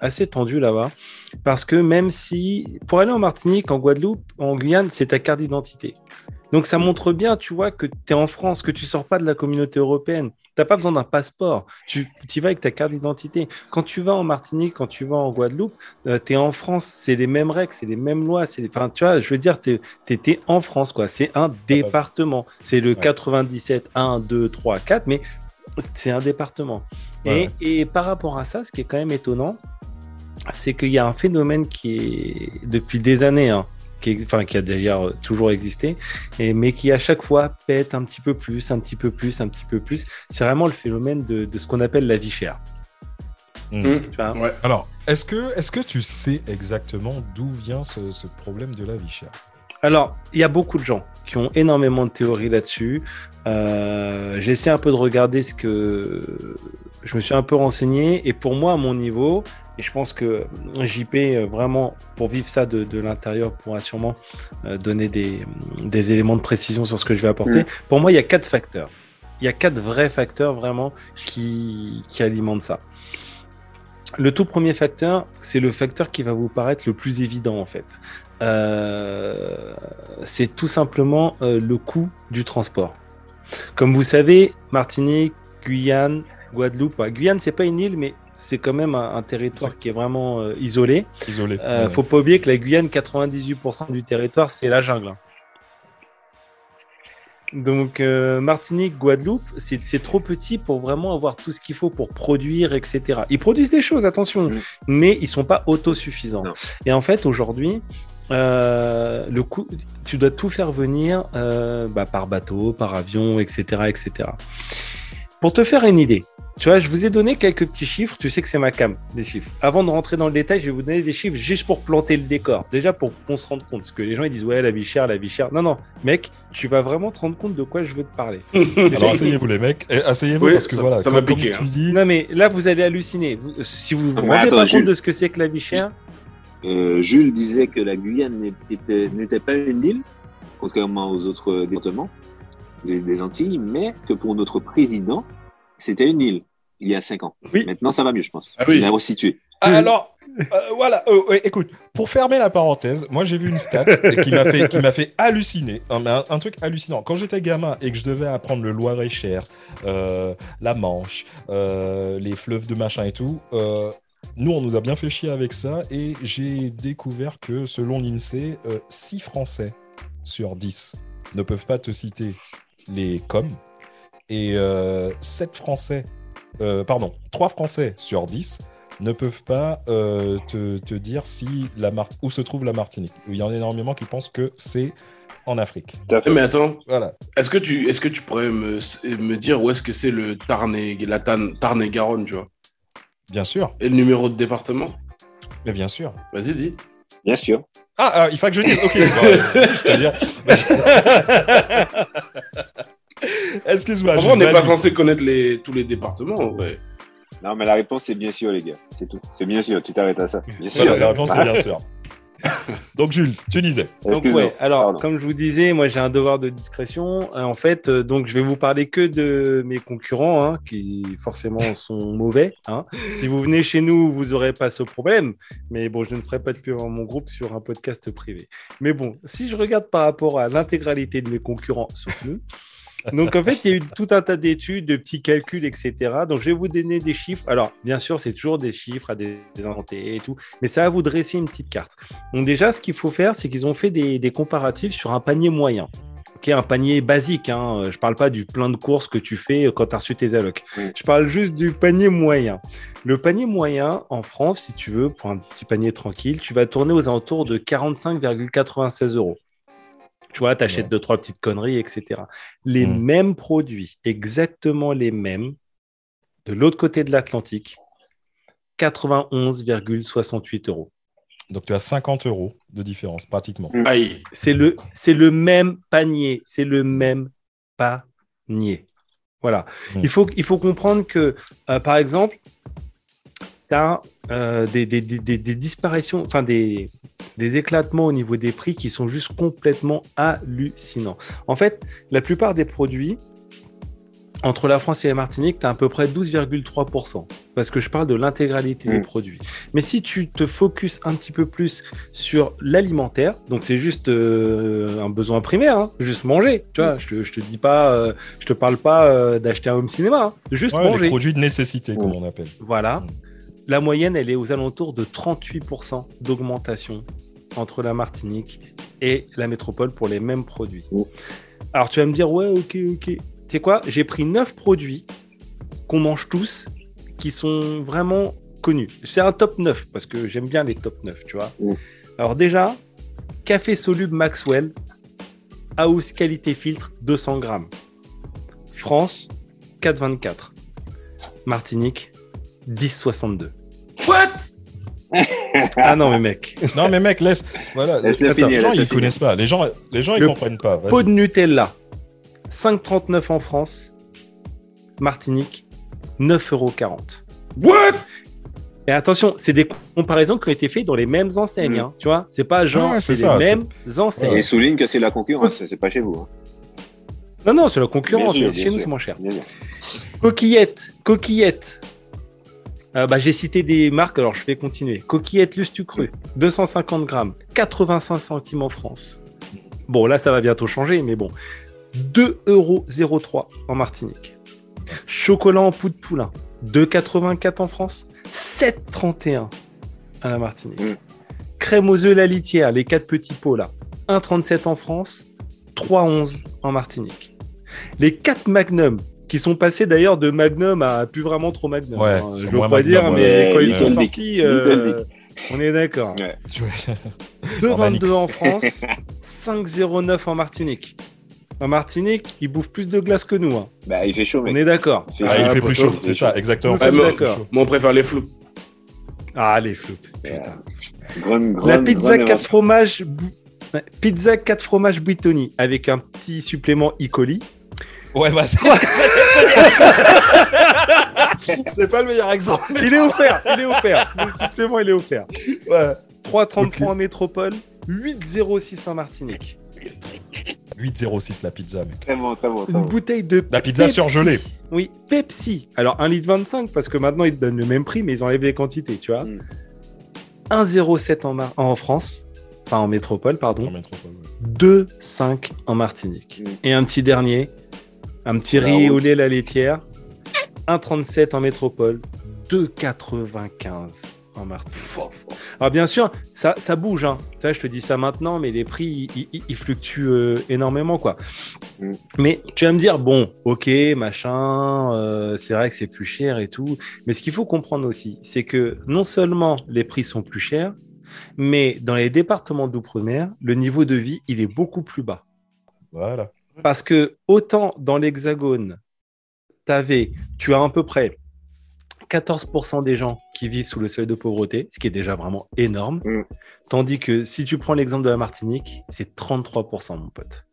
assez tendue là-bas, parce que même si pour aller en Martinique, en Guadeloupe, en Guyane, c'est ta carte d'identité. Donc ça montre bien, tu vois, que tu es en France, que tu sors pas de la communauté européenne. Tu n'as pas besoin d'un passeport. Tu, tu y vas avec ta carte d'identité. Quand tu vas en Martinique, quand tu vas en Guadeloupe, tu es en France. C'est les mêmes règles, c'est les mêmes lois. c'est les- Enfin, tu vois, je veux dire, tu étais en France, quoi. C'est un département. C'est le 97, 1, 2, 3, 4, mais c'est un département. Ouais. Et, et par rapport à ça, ce qui est quand même étonnant, c'est qu'il y a un phénomène qui est depuis des années, hein, qui, est- enfin, qui a d'ailleurs toujours existé, et, mais qui à chaque fois pète un petit peu plus, un petit peu plus, un petit peu plus. C'est vraiment le phénomène de, de ce qu'on appelle la vie chère. Tu vois Alors, est-ce que, est que tu sais exactement d'où vient ce, ce problème de la vie chère? Alors, il y a beaucoup de gens qui ont énormément de théories là-dessus. Euh, J'ai essayé un peu de regarder ce que je me suis un peu renseigné et pour moi, à mon niveau, et je pense que JP, euh, vraiment, pour vivre ça de, de l'intérieur, pourra sûrement euh, donner des, des éléments de précision sur ce que je vais apporter. Mm. Pour moi, il y a quatre facteurs. Il y a quatre vrais facteurs vraiment qui, qui alimentent ça. Le tout premier facteur, c'est le facteur qui va vous paraître le plus évident en fait. Euh, c'est tout simplement euh, le coût du transport. Comme vous savez, Martinique, Guyane, Guadeloupe, Guyane c'est pas une île, mais c'est quand même un, un territoire qui est vraiment euh, isolé. Isolé. Euh, ouais. Faut pas oublier que la Guyane, 98% du territoire, c'est la jungle. Donc euh, Martinique, Guadeloupe, c'est trop petit pour vraiment avoir tout ce qu'il faut pour produire, etc. Ils produisent des choses, attention, mais ils sont pas autosuffisants. Et en fait, aujourd'hui, euh, le tu dois tout faire venir euh, bah, par bateau, par avion, etc., etc. Pour te faire une idée, tu vois, je vous ai donné quelques petits chiffres. Tu sais que c'est ma cam, les chiffres. Avant de rentrer dans le détail, je vais vous donner des chiffres juste pour planter le décor. Déjà pour qu'on se rende compte. Parce que les gens, ils disent, ouais, la vie chère, la vie chère. Non, non, mec, tu vas vraiment te rendre compte de quoi je veux te parler. Alors asseyez-vous les mecs, Et asseyez-vous Oui, parce que ça- voilà, ça comme, m'a comme piqué, tu hein. dis, Non, mais là, vous allez halluciner. Si vous vous rendez attends, pas Jules. compte de ce que c'est que la vie chère, Euh, Jules disait que la Guyane n'était n'était pas une île, contrairement aux autres départements des, des Antilles, mais que pour notre président, c'était une île il y a cinq ans. Maintenant, ça va mieux, je pense. Il a resitué. Ah, Alors, euh, voilà, euh, écoute, pour fermer la parenthèse, moi j'ai vu une stat qui m'a fait, qui m'a fait halluciner, un, mais un, un truc hallucinant. Quand j'étais gamin et que je devais apprendre le Loir-et-Cher, euh, la Manche, les fleuves de machin et tout, nous on nous a bien fait chier avec ça et j'ai découvert que selon l'INSEE, 6 Français sur 10 ne peuvent pas te citer les coms et 7 Français, euh, pardon, 3 Français sur 10 ne peuvent pas euh, te, te dire si la Mar- où se trouve la Martinique. Il y en a énormément qui pensent que c'est en Afrique. Mais attends, Voilà. est-ce que, tu, est que tu pourrais me, me dire où est-ce que c'est le Tarn et, la Tarn, Tarn et Garonne, tu vois? Bien sûr. Et le numéro de département? Mais bien sûr. Vas-y, dis. Bien sûr. Ah, il faut que je dise. Ok. bon, je te dirai. Excuse-moi. On n'est pas censé connaître les, tous les départements, ouais. Non, mais la réponse, c'est bien sûr, les gars. C'est tout. C'est bien sûr. Tu t'arrêtes à ça. Bien sûr. Voilà, la réponse est bien sûr. Donc Jules, tu disais. Donc, ouais, alors, comme je vous disais, moi j'ai un devoir de discrétion. Euh, En fait, euh, donc je vais vous parler que de mes concurrents, hein, qui forcément sont mauvais. hein. Si vous venez chez nous, vous n'aurez pas ce problème. Mais bon, je ne ferai pas de pub mon groupe sur un podcast privé. Mais bon, si je regarde par rapport à l'intégralité de mes concurrents, sauf nous. Donc en fait, il y a eu tout un tas d'études, de petits calculs, etc. Donc je vais vous donner des chiffres. Alors bien sûr, c'est toujours des chiffres à des, inventés et tout, mais ça va vous dresser une petite carte. Donc déjà, ce qu'il faut faire, c'est qu'ils ont fait des, des comparatifs sur un panier moyen. Ok, un panier basique. Hein. Je parle pas du plein de courses que tu fais quand tu as reçu tes allocs. Je parle juste du panier moyen. Le panier moyen en France, si tu veux, pour un petit panier tranquille, tu vas tourner aux alentours de 45,96 euros. Tu vois, tu achètes deux, trois petites conneries, etc. Les mêmes produits, exactement les mêmes, de l'autre côté de l'Atlantique, 91,68 euros. Donc tu as 50 euros de différence, pratiquement. Aïe. C'est le, c'est le même panier, c'est le même panier. Voilà. Il, faut, il faut comprendre que, euh, par exemple, tu as des, des, des, des- des disparitions, enfin des, des éclatements au niveau des prix qui sont juste complètement hallucinants. En fait, la plupart des produits, entre la France et la Martinique, tu as à peu près 12,3%. Parce que je parle de l'intégralité des Mm. produits. Mais si tu te focuses un petit peu plus sur l'alimentaire, donc c'est juste euh, un besoin primaire, hein, juste manger. Tu vois, je te, je te dis pas, euh, je te parle pas euh, d'acheter un home cinéma, hein, juste Ouais, manger. les produits de nécessité, comme on appelle. Voilà. La moyenne, elle est aux alentours de 38% d'augmentation entre la Martinique et la métropole pour les mêmes produits. Alors tu vas me dire, ouais, ok, ok. Tu sais quoi? J'ai pris 9 produits qu'on mange tous qui sont vraiment connus. C'est un top 9 parce que j'aime bien les top 9, tu vois. Alors déjà, café soluble Maxwell, house qualité filtre 200 grammes. France, 4,24. Martinique, 10,62. What? Ah non, mais mec. Non, mais mec, laisse. Voilà. Attends, finir, les gens, laisse-le ils connaissent pas. Les gens, les gens, ils Le comprennent pas. Pot de Nutella, 5,39 en France. Martinique, 9,40 euros. What? Et attention, c'est des comparaisons qui ont été faites dans les mêmes enseignes. hein, tu vois, c'est pas genre, Ouais, c'est les ça, mêmes enseignes. Et souligne que c'est la concurrence, c'est pas chez vous. hein. Non, non, c'est la concurrence, Bien sûr, mais bien chez nous, sûr. c'est moins cher. Coquillette, coquillette. Euh, bah, j'ai cité des marques, alors je vais continuer. Coquillette Lustu Cru, 250 grammes, 85 centimes en France. Bon, là, ça va bientôt changer, mais bon. 2,03 euros en Martinique. Chocolat en poudre poulain, 2,84 en France, 7,31 à la Martinique. Crème aux œufs la litière, les quatre petits pots là, 1,37 en France, 3,11 en Martinique. Les 4 Magnum, qui sont passés d'ailleurs de Magnum à plus vraiment trop Magnum. Ouais, hein, je veux pas dire, ouais. mais quand ils sont Dick. sortis, euh, on est d'accord. En Manix. 2,22 en France, 5,09 en Martinique. En Martinique, ils bouffent plus de glace que nous. hein. Bah, il fait chaud, mec. On est d'accord. Ah, il fait plus chaud, c'est ça, exactement. Nous d'accord. Moi, on préfère les floupes. Ah, les floupes, putain. Grande, grande, La pizza grande 4 invention. fromages, pizza 4 fromages Buitoni avec un petit supplément E. coli. Ouais, bah, c'est ce que dire. C'est pas le meilleur exemple. Il est offert, il est offert. Le supplément, il est offert. Ouais. 3,33 en métropole, 8,06 en Martinique. 8,06 la pizza, mec. Très bon, très bon, très Une bon. bouteille de La pizza Pepsi. surgelée. Oui, Pepsi. Alors 1 litre 25 parce que maintenant ils te donnent le même prix mais ils enlèvent les quantités, tu vois. 1,07 en, Mar- en France, enfin en métropole, pardon. 2,5 en Martinique. Et un petit dernier, un petit La riz au lait la laitière, 1,37 en métropole, 2,95 en Martinique. Alors bien sûr, ça, ça bouge, hein. Ça, je te dis ça maintenant, mais les prix, ils, fluctuent euh, énormément, quoi. Mais tu vas me dire, bon, ok, machin, euh, c'est vrai que c'est plus cher et tout. Mais ce qu'il faut comprendre aussi, c'est que non seulement les prix sont plus chers, mais dans les départements d'outre-mer, le niveau de vie, il est beaucoup plus bas. Voilà. Parce que autant dans l'Hexagone, t'avais, tu as à peu près 14% des gens qui vivent sous le seuil de pauvreté, ce qui est déjà vraiment énorme. Tandis que si tu prends l'exemple de la Martinique, c'est 33%, mon pote.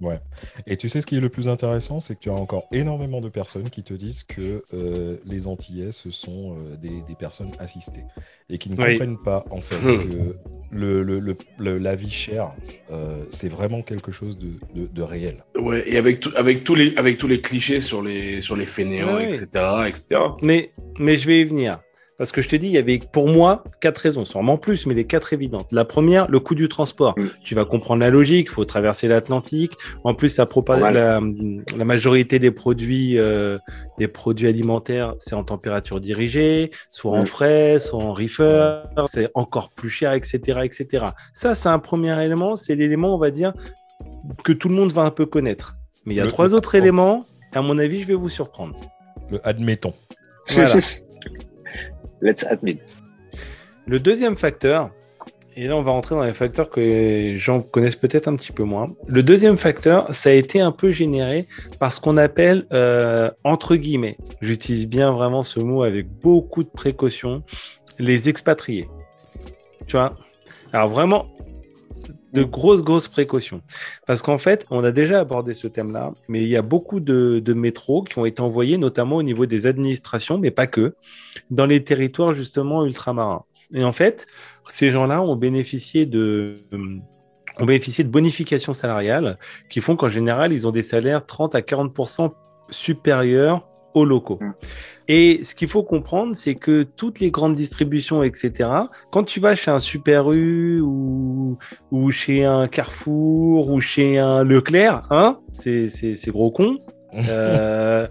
Ouais. Et tu sais ce qui est le plus intéressant, c'est que tu as encore énormément de personnes qui te disent que euh, les Antillais, ce sont euh, des, des personnes assistées. Et qui ne Oui. comprennent pas, en fait, Hmm. que le, le- le- le- la vie chère, euh, c'est vraiment quelque chose de, de- de réel. Ouais, et avec, tout- avec, tous les, avec tous les clichés sur les, sur les fainéants, ouais. etc., etc. Mais, mais je vais y venir. Parce que je te dis, il y avait pour moi quatre raisons, sûrement plus, mais les quatre évidentes. La première, le coût du transport. Tu vas comprendre la logique, il faut traverser l'Atlantique. En plus, ça propage la, la majorité des produits, euh, des produits alimentaires, c'est en température dirigée, soit en Mm. frais, soit en reefer, c'est encore plus cher, etc., etc. Ça, c'est un premier élément, c'est l'élément, on va dire, que tout le monde va un peu connaître. Mais il y a Le- trois autres éléments, à mon avis, je vais vous surprendre. Le admettons. Voilà. Let's admit. Le deuxième facteur, et là on va rentrer dans les facteurs que les gens connaissent peut-être un petit peu moins. Le deuxième facteur, ça a été un peu généré par ce qu'on appelle, euh, entre guillemets, j'utilise bien vraiment ce mot avec beaucoup de précaution, les expatriés. Tu vois? Alors vraiment, de grosses, grosses précautions. Parce qu'en fait, on a déjà abordé ce thème-là, mais il y a beaucoup de, de métros qui ont été envoyés, notamment au niveau des administrations, mais pas que, dans les territoires justement ultramarins. Et en fait, ces gens-là ont bénéficié de, ont bénéficié de bonifications salariales qui font qu'en général, ils ont des salaires 30 à 40% supérieurs aux locaux. Et ce qu'il faut comprendre, c'est que toutes les grandes distributions, etc., quand tu vas chez un Super U ou, ou chez un Carrefour ou chez un Leclerc, hein, c'est gros con. Euh,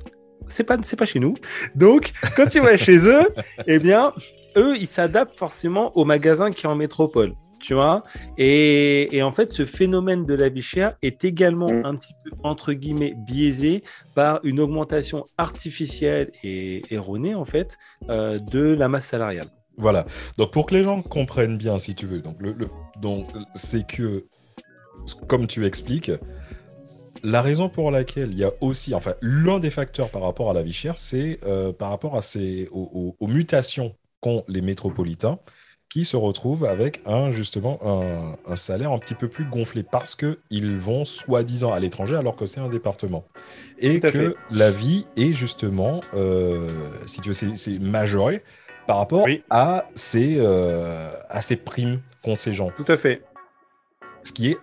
c'est pas, c'est pas chez nous. Donc, quand tu vas chez eux, eh bien, eux, ils s'adaptent forcément au magasin qui est en métropole. Tu vois et, et en fait, ce phénomène de la vie chère est également un petit peu, entre guillemets, biaisé par une augmentation artificielle et erronée, en fait, euh, de la masse salariale. Voilà. Donc pour que les gens comprennent bien, si tu veux, donc le, le- donc c'est que, comme tu expliques, la raison pour laquelle il y a aussi, enfin, l'un des facteurs par rapport à la vie chère, c'est euh, par rapport à ces, aux, aux- aux mutations qu'ont les métropolitains, qui se retrouvent avec un justement un, un salaire un petit peu plus gonflé parce que ils vont soi-disant à l'étranger alors que c'est un département et que fait. la vie est justement, euh, si tu veux, c'est- majoré par rapport à ces euh, à ces primes qu'ont ces gens. Tout à fait. Ce qui est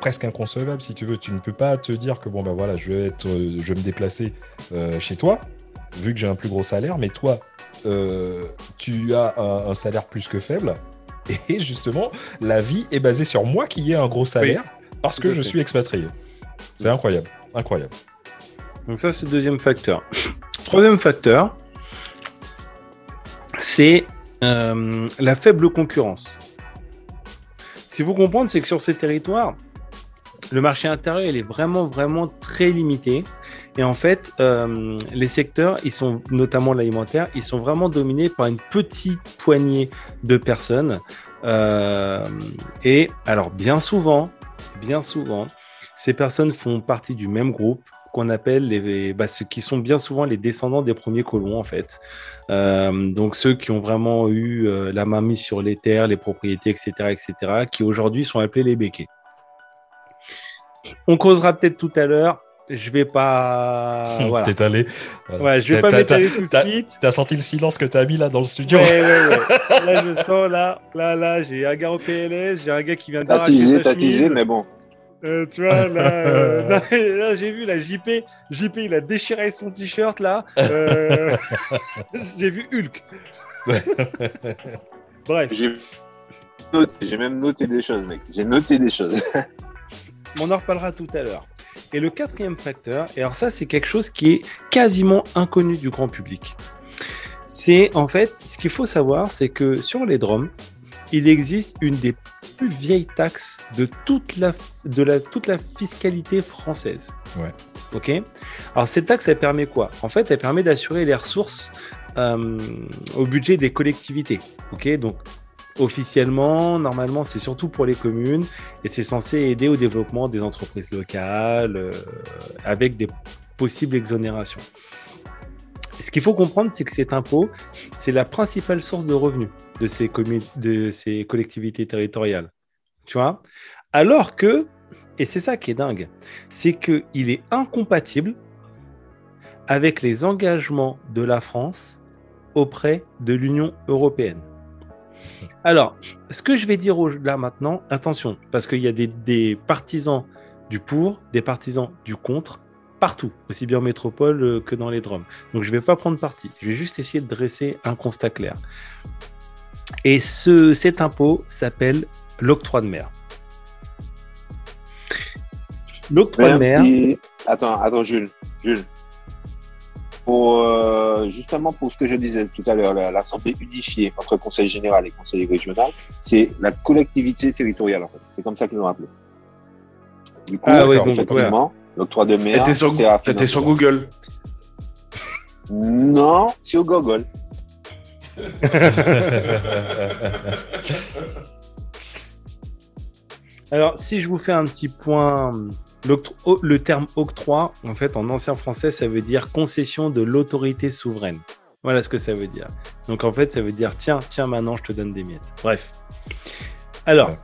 presque inconcevable si tu veux. Tu ne peux pas te dire que bon ben voilà, je vais être, euh, je vais me déplacer euh, chez toi vu que j'ai un plus gros salaire, mais toi euh, tu as un, un salaire plus que faible et justement la vie est basée sur moi qui ai un gros salaire parce que je suis expatrié. C'est incroyable, incroyable. Donc ça, c'est le deuxième facteur. Troisième facteur, c'est euh, la faible concurrence. Si vous comprenez, c'est que sur ces territoires, le marché intérieur, il est vraiment, vraiment très limité. Et en fait, euh, les secteurs, ils sont notamment l'alimentaire, ils sont vraiment dominés par une petite poignée de personnes. Euh, et alors, bien souvent, bien souvent, ces personnes font partie du même groupe qu'on appelle les, bah, ceux qui sont bien souvent les descendants des premiers colons en fait. Euh, donc ceux qui ont vraiment eu la main mise sur les terres, les propriétés, etc., etc., qui aujourd'hui sont appelés les béquets. On causera peut-être tout à l'heure. Je vais pas. Voilà. T'es allé. voilà. Ouais, je vais T'as- pas t'as- m'étaler t'as- tout de t'as- suite. T'as senti le silence que t'as mis là dans le studio Ouais, ouais, ouais. Là, je sens, là, là, là, j'ai un gars au PLS, j'ai un gars qui vient T'as d'arracher teasé, t'as teasé, mais bon. Euh, tu vois, là, euh, là, là, j'ai vu, la JP, JP, il a déchiré son t-shirt, là. Euh, j'ai vu Hulk. Bref. J'ai noté- j'ai même noté des choses, mec. J'ai noté des choses. On en reparlera tout à l'heure. Et le quatrième facteur, et alors ça, c'est quelque chose qui est quasiment inconnu du grand public. C'est en fait, ce qu'il faut savoir, c'est que sur les drômes, il existe une des plus vieilles taxes de toute la, de la, toute la fiscalité française. Ouais. Ok? Alors cette taxe, elle permet quoi? En fait, elle permet d'assurer les ressources euh, au budget des collectivités. Ok? Donc officiellement, normalement, c'est surtout pour les communes et c'est censé aider au développement des entreprises locales euh, avec des possibles exonérations. Ce qu'il faut comprendre, c'est que cet impôt, c'est la principale source de revenus de ces, de ces collectivités territoriales. Tu vois? Alors que, et c'est ça qui est dingue, c'est qu'il est incompatible avec les engagements de la France auprès de l'Union européenne. Alors, ce que je vais dire là maintenant, attention, parce qu'il y a des, des partisans du pour, des partisans du contre, partout, aussi bien en métropole euh, que dans les drômes. Donc je ne vais pas prendre parti, je vais juste essayer de dresser un constat clair. Et ce, cet impôt s'appelle l'octroi de mer. L'octroi de mer. Attends, attends, Jules. Jules. Pour, euh, justement, pour ce que je disais tout à l'heure, la- l'Assemblée unifiée entre Conseil général et Conseil régional, c'est la collectivité territoriale, en fait. C'est comme ça qu'ils l'ont appelé. Du coup, Ah oui, donc, effectivement, l'octroi de mer. T'étais sur, à sur. Google. Non, sur Google. Alors, si je vous fais un petit point, oh, le terme octroi, en fait, en ancien français, ça veut dire concession de l'autorité souveraine. Voilà ce que ça veut dire. Donc, en fait, ça veut dire tiens, tiens, maintenant, je te donne des miettes. Bref. Alors,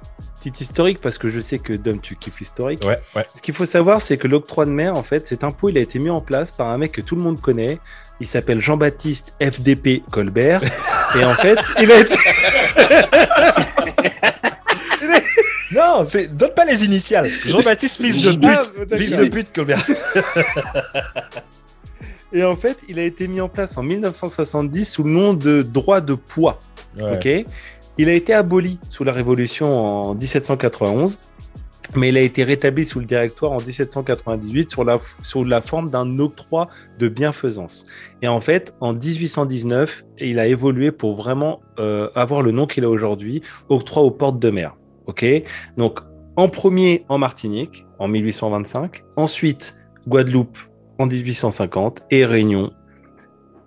petit historique, parce que je sais que Dom, tu kiffes l'historique. Ouais, ouais. Ce qu'il faut savoir, c'est que l'octroi de mer, en fait, cet impôt, il a été mis en place par un mec que tout le monde connaît. Il s'appelle Jean-Baptiste FDP Colbert. Et en fait, il a été. Non, c'est donne pas les initiales. Jean-Baptiste, fils de Ah, pute. d'accord. fils de pute, Colbert. Et en fait, il a été mis en place en 1970 sous le nom de droit de poids. Ouais. Ok. Il a été aboli sous la Révolution en 1791, mais il a été rétabli sous le Directoire en 1798 sur la, sous la forme d'un octroi de bienfaisance. Et en fait, en 1819, il a évolué pour vraiment euh, avoir le nom qu'il a aujourd'hui, octroi aux portes de mer. Ok. Donc, en premier en Martinique en 1825, ensuite Guadeloupe en 1850 et Réunion.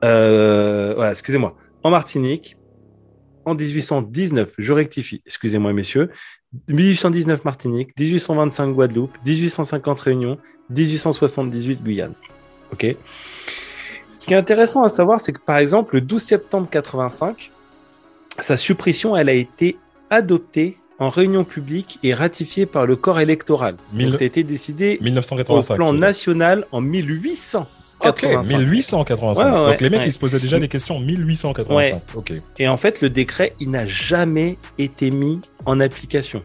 Euh, voilà, excusez-moi. En Martinique, en 1819, je rectifie, excusez-moi messieurs, 1819 Martinique, 1825 Guadeloupe, 1850 Réunion, 1878 Guyane. Ok. Ce qui est intéressant à savoir, c'est que par exemple, le 12 septembre 85, sa suppression, elle a été adoptée en réunion publique et ratifiée par le corps électoral. Mille- Donc, ça a été décidé 1985. au plan national en 1885. Ok, 1885. Ouais, ouais, Donc les mecs, ouais. ils se posaient déjà des questions en 1885. Ouais. Ok. Et en fait, le décret, il n'a jamais été mis en application.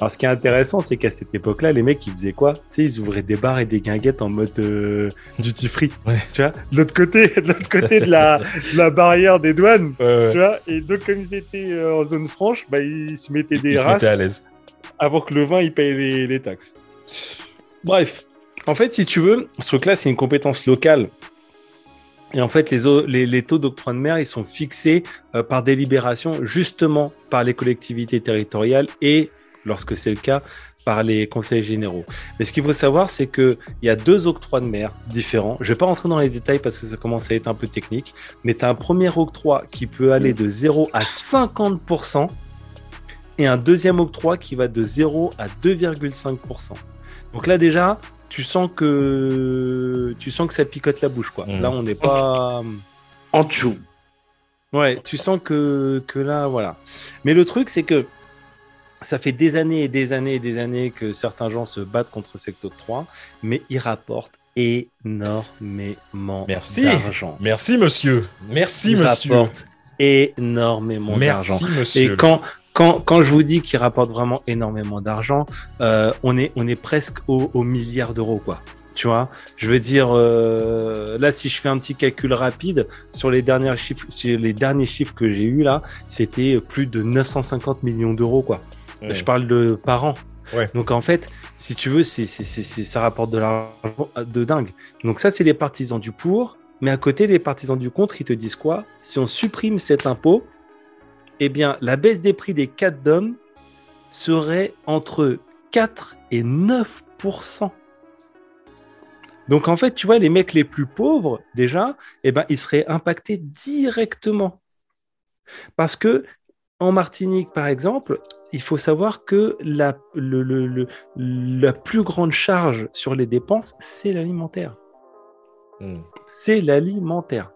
Alors, ce qui est intéressant, c'est qu'à cette époque-là, les mecs, ils faisaient quoi? Tu sais, ils ouvraient des bars et des guinguettes en mode euh, duty free. Tu vois? De l'autre côté, de l'autre côté de la, de la barrière des douanes. Tu vois? Et donc, comme ils étaient euh, en zone franche, bah, ils se mettaient des Ils se races mettaient à l'aise. avant que le vin, il paye les, les taxes. Bref. En fait, si tu veux, ce truc-là, c'est une compétence locale. Et en fait, les, o- les, les taux d'octroi de mer, ils sont fixés euh, par délibération, justement par les collectivités territoriales et, lorsque c'est le cas, par les conseils généraux. Mais ce qu'il faut savoir, c'est qu'il y a deux octrois de mer différents. Je ne vais pas rentrer dans les détails parce que ça commence à être un peu technique, mais tu as un premier octroi qui peut aller de 0 à 50% et un deuxième octroi qui va de 0 à 2,5%. Donc là déjà, tu sens que tu sens que ça picote la bouche quoi. Mmh. Là on n'est pas en dessous. Ouais, tu sens que que là voilà. Mais le truc c'est que ça fait des années et des années et des années que certains gens se battent contre cet octroi, mais ils rapportent énormément Merci. d'argent. Merci, monsieur. Merci, Ils monsieur. rapportent énormément Merci, d'argent. monsieur. Et quand, quand, quand je vous dis qu'ils rapportent vraiment énormément d'argent, euh, on, est, on est presque au, au milliard d'euros, quoi. Tu vois, je veux dire, euh, là, si je fais un petit calcul rapide sur les derniers chiffres, sur les derniers chiffres que j'ai eu là, c'était plus de 950 millions d'euros, quoi. Ouais. Je parle de par an. Ouais. Donc en fait, si tu veux, c'est, c'est, c'est, c'est- ça rapporte de l'argent de dingue. Donc ça, c'est les partisans du pour. Mais à côté, les partisans du contre, ils te disent quoi? Si on supprime cet impôt, eh bien, la baisse des prix des 4 d'hommes serait entre 4 et 9% Donc en fait, tu vois, les mecs les plus pauvres, déjà, eh ben, ils seraient impactés directement. Parce que en Martinique, par exemple, il faut savoir que la, le- le- le- la plus grande charge sur les dépenses, c'est l'alimentaire. C'est l'alimentaire.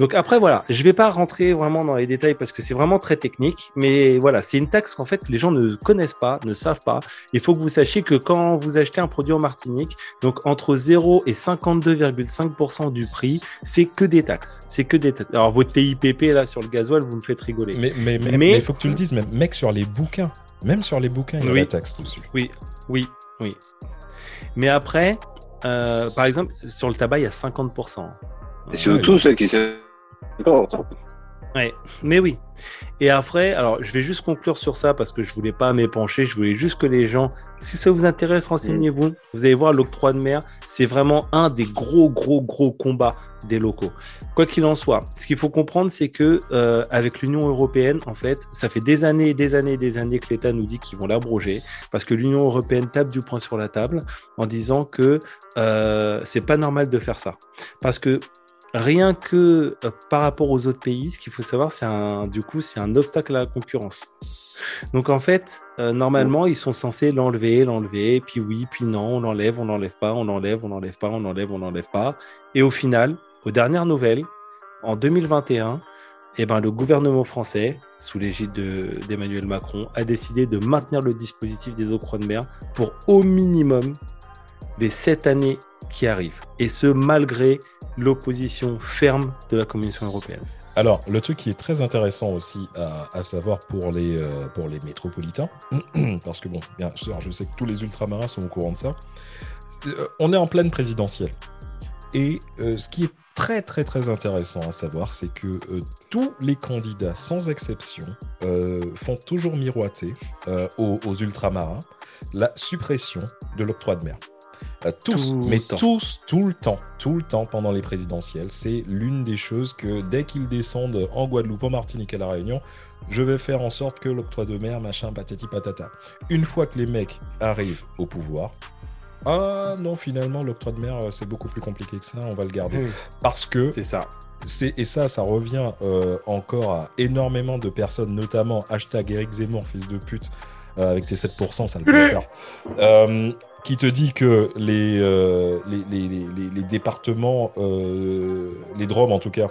Donc après, voilà, je ne vais pas rentrer vraiment dans les détails parce que c'est vraiment très technique, mais voilà, c'est une taxe qu'en fait les gens ne connaissent pas, ne savent pas. Il faut que vous sachiez que quand vous achetez un produit en Martinique, donc entre 0 et 52,5% du prix, c'est que des taxes. C'est que des taxes. Alors votre TIPP là sur le gasoil, vous me faites rigoler. Mais mais mais, mais il faut que tu le dises, même mec sur les bouquins, même sur les bouquins, il y a Oui. la taxe dessus. Oui, oui, oui. Mais après, euh, par exemple, sur le tabac, il y a 50%. Et surtout ceux qui se. Ouais, mais oui. Et après, alors je vais juste conclure sur ça parce que je voulais pas m'épancher, je voulais juste que les gens, si ça vous intéresse, renseignez-vous. Vous allez voir l'octroi de mer, c'est vraiment un des gros, gros, gros combats des locaux. Quoi qu'il en soit, ce qu'il faut comprendre, c'est que euh, avec l'Union européenne, en fait, ça fait des années et des années et des années que l'État nous dit qu'ils vont l'abroger parce que l'Union européenne tape du poing sur la table en disant que euh, c'est pas normal de faire ça. Parce que rien que euh, par rapport aux autres pays, ce qu'il faut savoir, c'est un, du coup, c'est un obstacle à la concurrence. Donc en fait, euh, normalement, ils sont censés l'enlever, l'enlever, puis oui, puis non, on l'enlève, on l'enlève pas, on l'enlève, on l'enlève pas, on l'enlève, on l'enlève pas. Et au final, aux dernières nouvelles, en 2021, eh ben, le gouvernement français, sous l'égide de- d'Emmanuel Macron, a décidé de maintenir le dispositif des octrois de mer pour au minimum les sept années qui arrivent. Et ce, malgré l'opposition ferme de la Commission européenne. Alors, le truc qui est très intéressant aussi à, savoir pour les, euh, pour les métropolitains, parce que bon, bien sûr, je sais que tous les ultramarins sont au courant de ça, euh, on est en pleine présidentielle. Et euh, ce qui est très très très intéressant à savoir, c'est que tous les candidats, sans exception, font toujours miroiter aux ultramarins la suppression de l'octroi de mer. Euh, tous, Tout mais tous, tout le temps, tout le temps pendant les présidentielles, c'est l'une des choses que dès qu'ils descendent en Guadeloupe, en Martinique et à La Réunion, je vais faire en sorte que l'octroi de mer, machin, patati patata. Une fois que les mecs arrivent au pouvoir, ah non, finalement, l'octroi de mer, euh, c'est beaucoup plus compliqué que ça, on va le garder. Parce que. C'est ça. Et ça, ça revient euh, encore à énormément de personnes, notamment hashtag Eric Zemmour, fils de pute, euh, avec tes 7%, ça le bâtard, qui te dit que les, euh, les, les, les, départements, euh, les DROM en tout cas,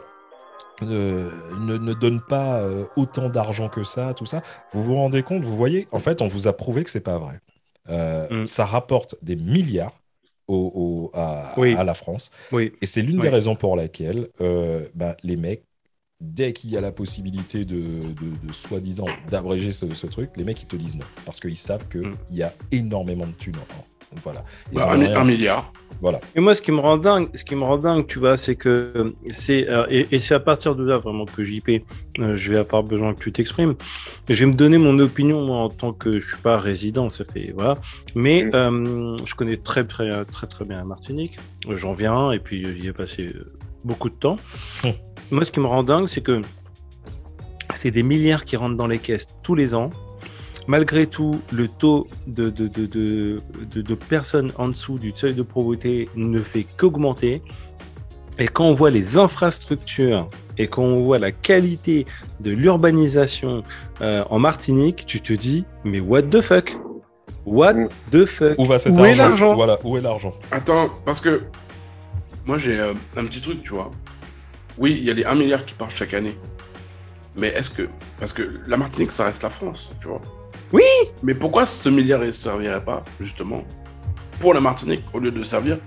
euh, ne, ne donnent pas euh, autant d'argent que ça, tout ça. Vous vous rendez compte, vous voyez, en fait, on vous a prouvé que c'est pas vrai. Euh, Ça rapporte des milliards au, au- à, Oui. à la France. Oui. Et c'est l'une Oui. des raisons pour laquelle ben, les mecs, dès qu'il y a la possibilité de, de- de soi-disant d'abréger ce, ce truc, les mecs ils te disent non. Parce qu'ils savent qu'il y a énormément de thunes. en- Donc, voilà. Bah, un, un milliard. Voilà. Et moi, ce qui me rend dingue, ce qui me rend dingue, tu vois, c'est que c'est euh, et, et c'est à partir de là vraiment que JP, euh, je vais avoir besoin que tu t'exprimes. Je vais me donner mon opinion moi, en tant que je suis pas résident, ça fait voilà. Mais euh, je connais très très très très bien la Martinique. J'en viens et puis j'y ai passé euh, beaucoup de temps. Moi, ce qui me rend dingue, c'est que c'est des milliards qui rentrent dans les caisses tous les ans. Malgré tout, le taux de, de, de, de, de- de personnes en dessous du seuil de pauvreté ne fait qu'augmenter. Et quand on voit les infrastructures et quand on voit la qualité de l'urbanisation euh, en Martinique, tu te dis, mais what the fuck? What the fuck? Où va cet Où est argent? l'argent? Voilà, où est l'argent? Attends, parce que moi j'ai euh, un petit truc, tu vois. Oui, il y a les 1 milliard qui partent chaque année. Mais est-ce que. Parce que la Martinique, ça reste la France, tu vois. Oui Mais pourquoi ce milliard ne servirait pas, justement, pour la Martinique, au lieu de servir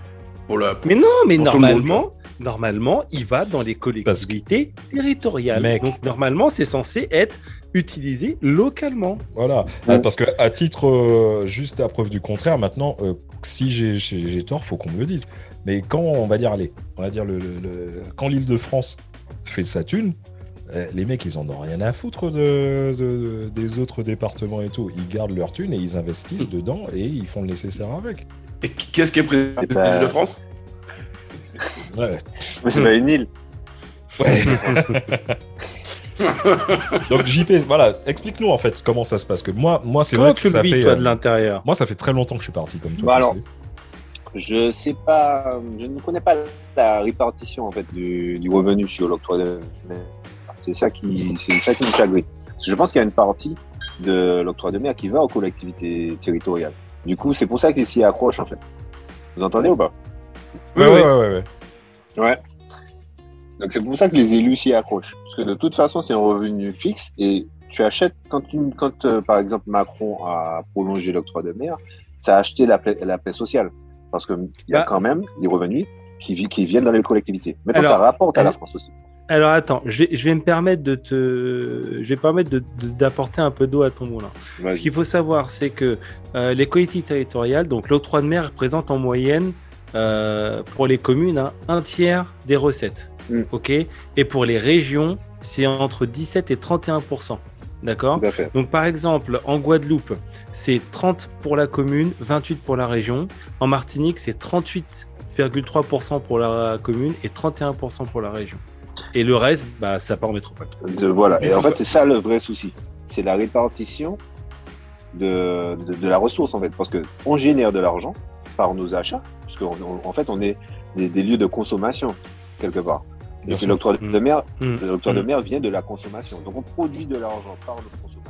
pour la. Mais non, mais normalement, normalement, il va dans les collectivités territoriales. Donc normalement, c'est censé être utilisé localement. Voilà, parce que à titre euh, juste à preuve du contraire, maintenant, euh, si j'ai tort, faut qu'on me le dise. Mais quand on va dire, allez, on va dire le, le- le- quand l'Île-de-France fait sa thune, les mecs, ils en ont rien à foutre de, de- des autres départements et tout. Ils gardent leur thune et ils investissent dedans et ils font le nécessaire avec. Et qu'est-ce qui est président Eh ben, de France Ouais. Mais c'est pas une île. Ouais. Donc JP, voilà, explique-nous en fait comment ça se passe. Que moi, moi c'est vrai que ça fait. toi, euh, de l'intérieur? Moi, ça fait très longtemps que je suis parti comme toi. Bah alors, sais. je sais pas, je ne connais pas la répartition en fait du, du revenu sur l'octroi de mer. C'est ça qui, c'est ça qui me chagrine. Parce que je pense qu'il y a une partie de l'octroi de mer qui va aux collectivités territoriales. Du coup, c'est pour ça qu'ils s'y accrochent en fait. Vous entendez ou pas? Ouais, ouais, ouais, ouais. Ouais. Donc c'est pour ça que les élus s'y accrochent. Parce que de toute façon, c'est un revenu fixe et tu achètes, quand, une- quand euh, par exemple Macron a prolongé l'octroi de mer, ça a acheté la paix, la paix sociale. Parce qu'il y a Bah. quand même des revenus qui, vi- qui viennent dans les collectivités. Maintenant, Alors, ça rapporte à la France aussi. Alors attends, je vais, je vais me permettre de te, je vais permettre de- de- d'apporter un peu d'eau à ton moulin. Ce qu'il faut savoir, c'est que euh, les collectivités territoriales, donc l'octroi de mer représente en moyenne euh, pour les communes hein, un tiers des recettes, Mm. ok? Et pour les régions, c'est entre 17 et 31 D'accord? Donc, par exemple, en Guadeloupe, c'est 30 pour la commune, 28 pour la région. En Martinique, c'est 38,3% pour la commune et 31% pour la région. Et le reste, bah, ça part en métropole. De, voilà. Mais Et en fait, c'est ça le vrai souci. C'est la répartition de, de, de la ressource, en fait. Parce que on génère de l'argent par nos achats. Parce qu'en en fait, on est des, des lieux de consommation, quelque part. Et l'octroi de Mm. mer. Mm. L'octroi de Mm. mer vient de la consommation. Donc, on produit de l'argent par notre consommation.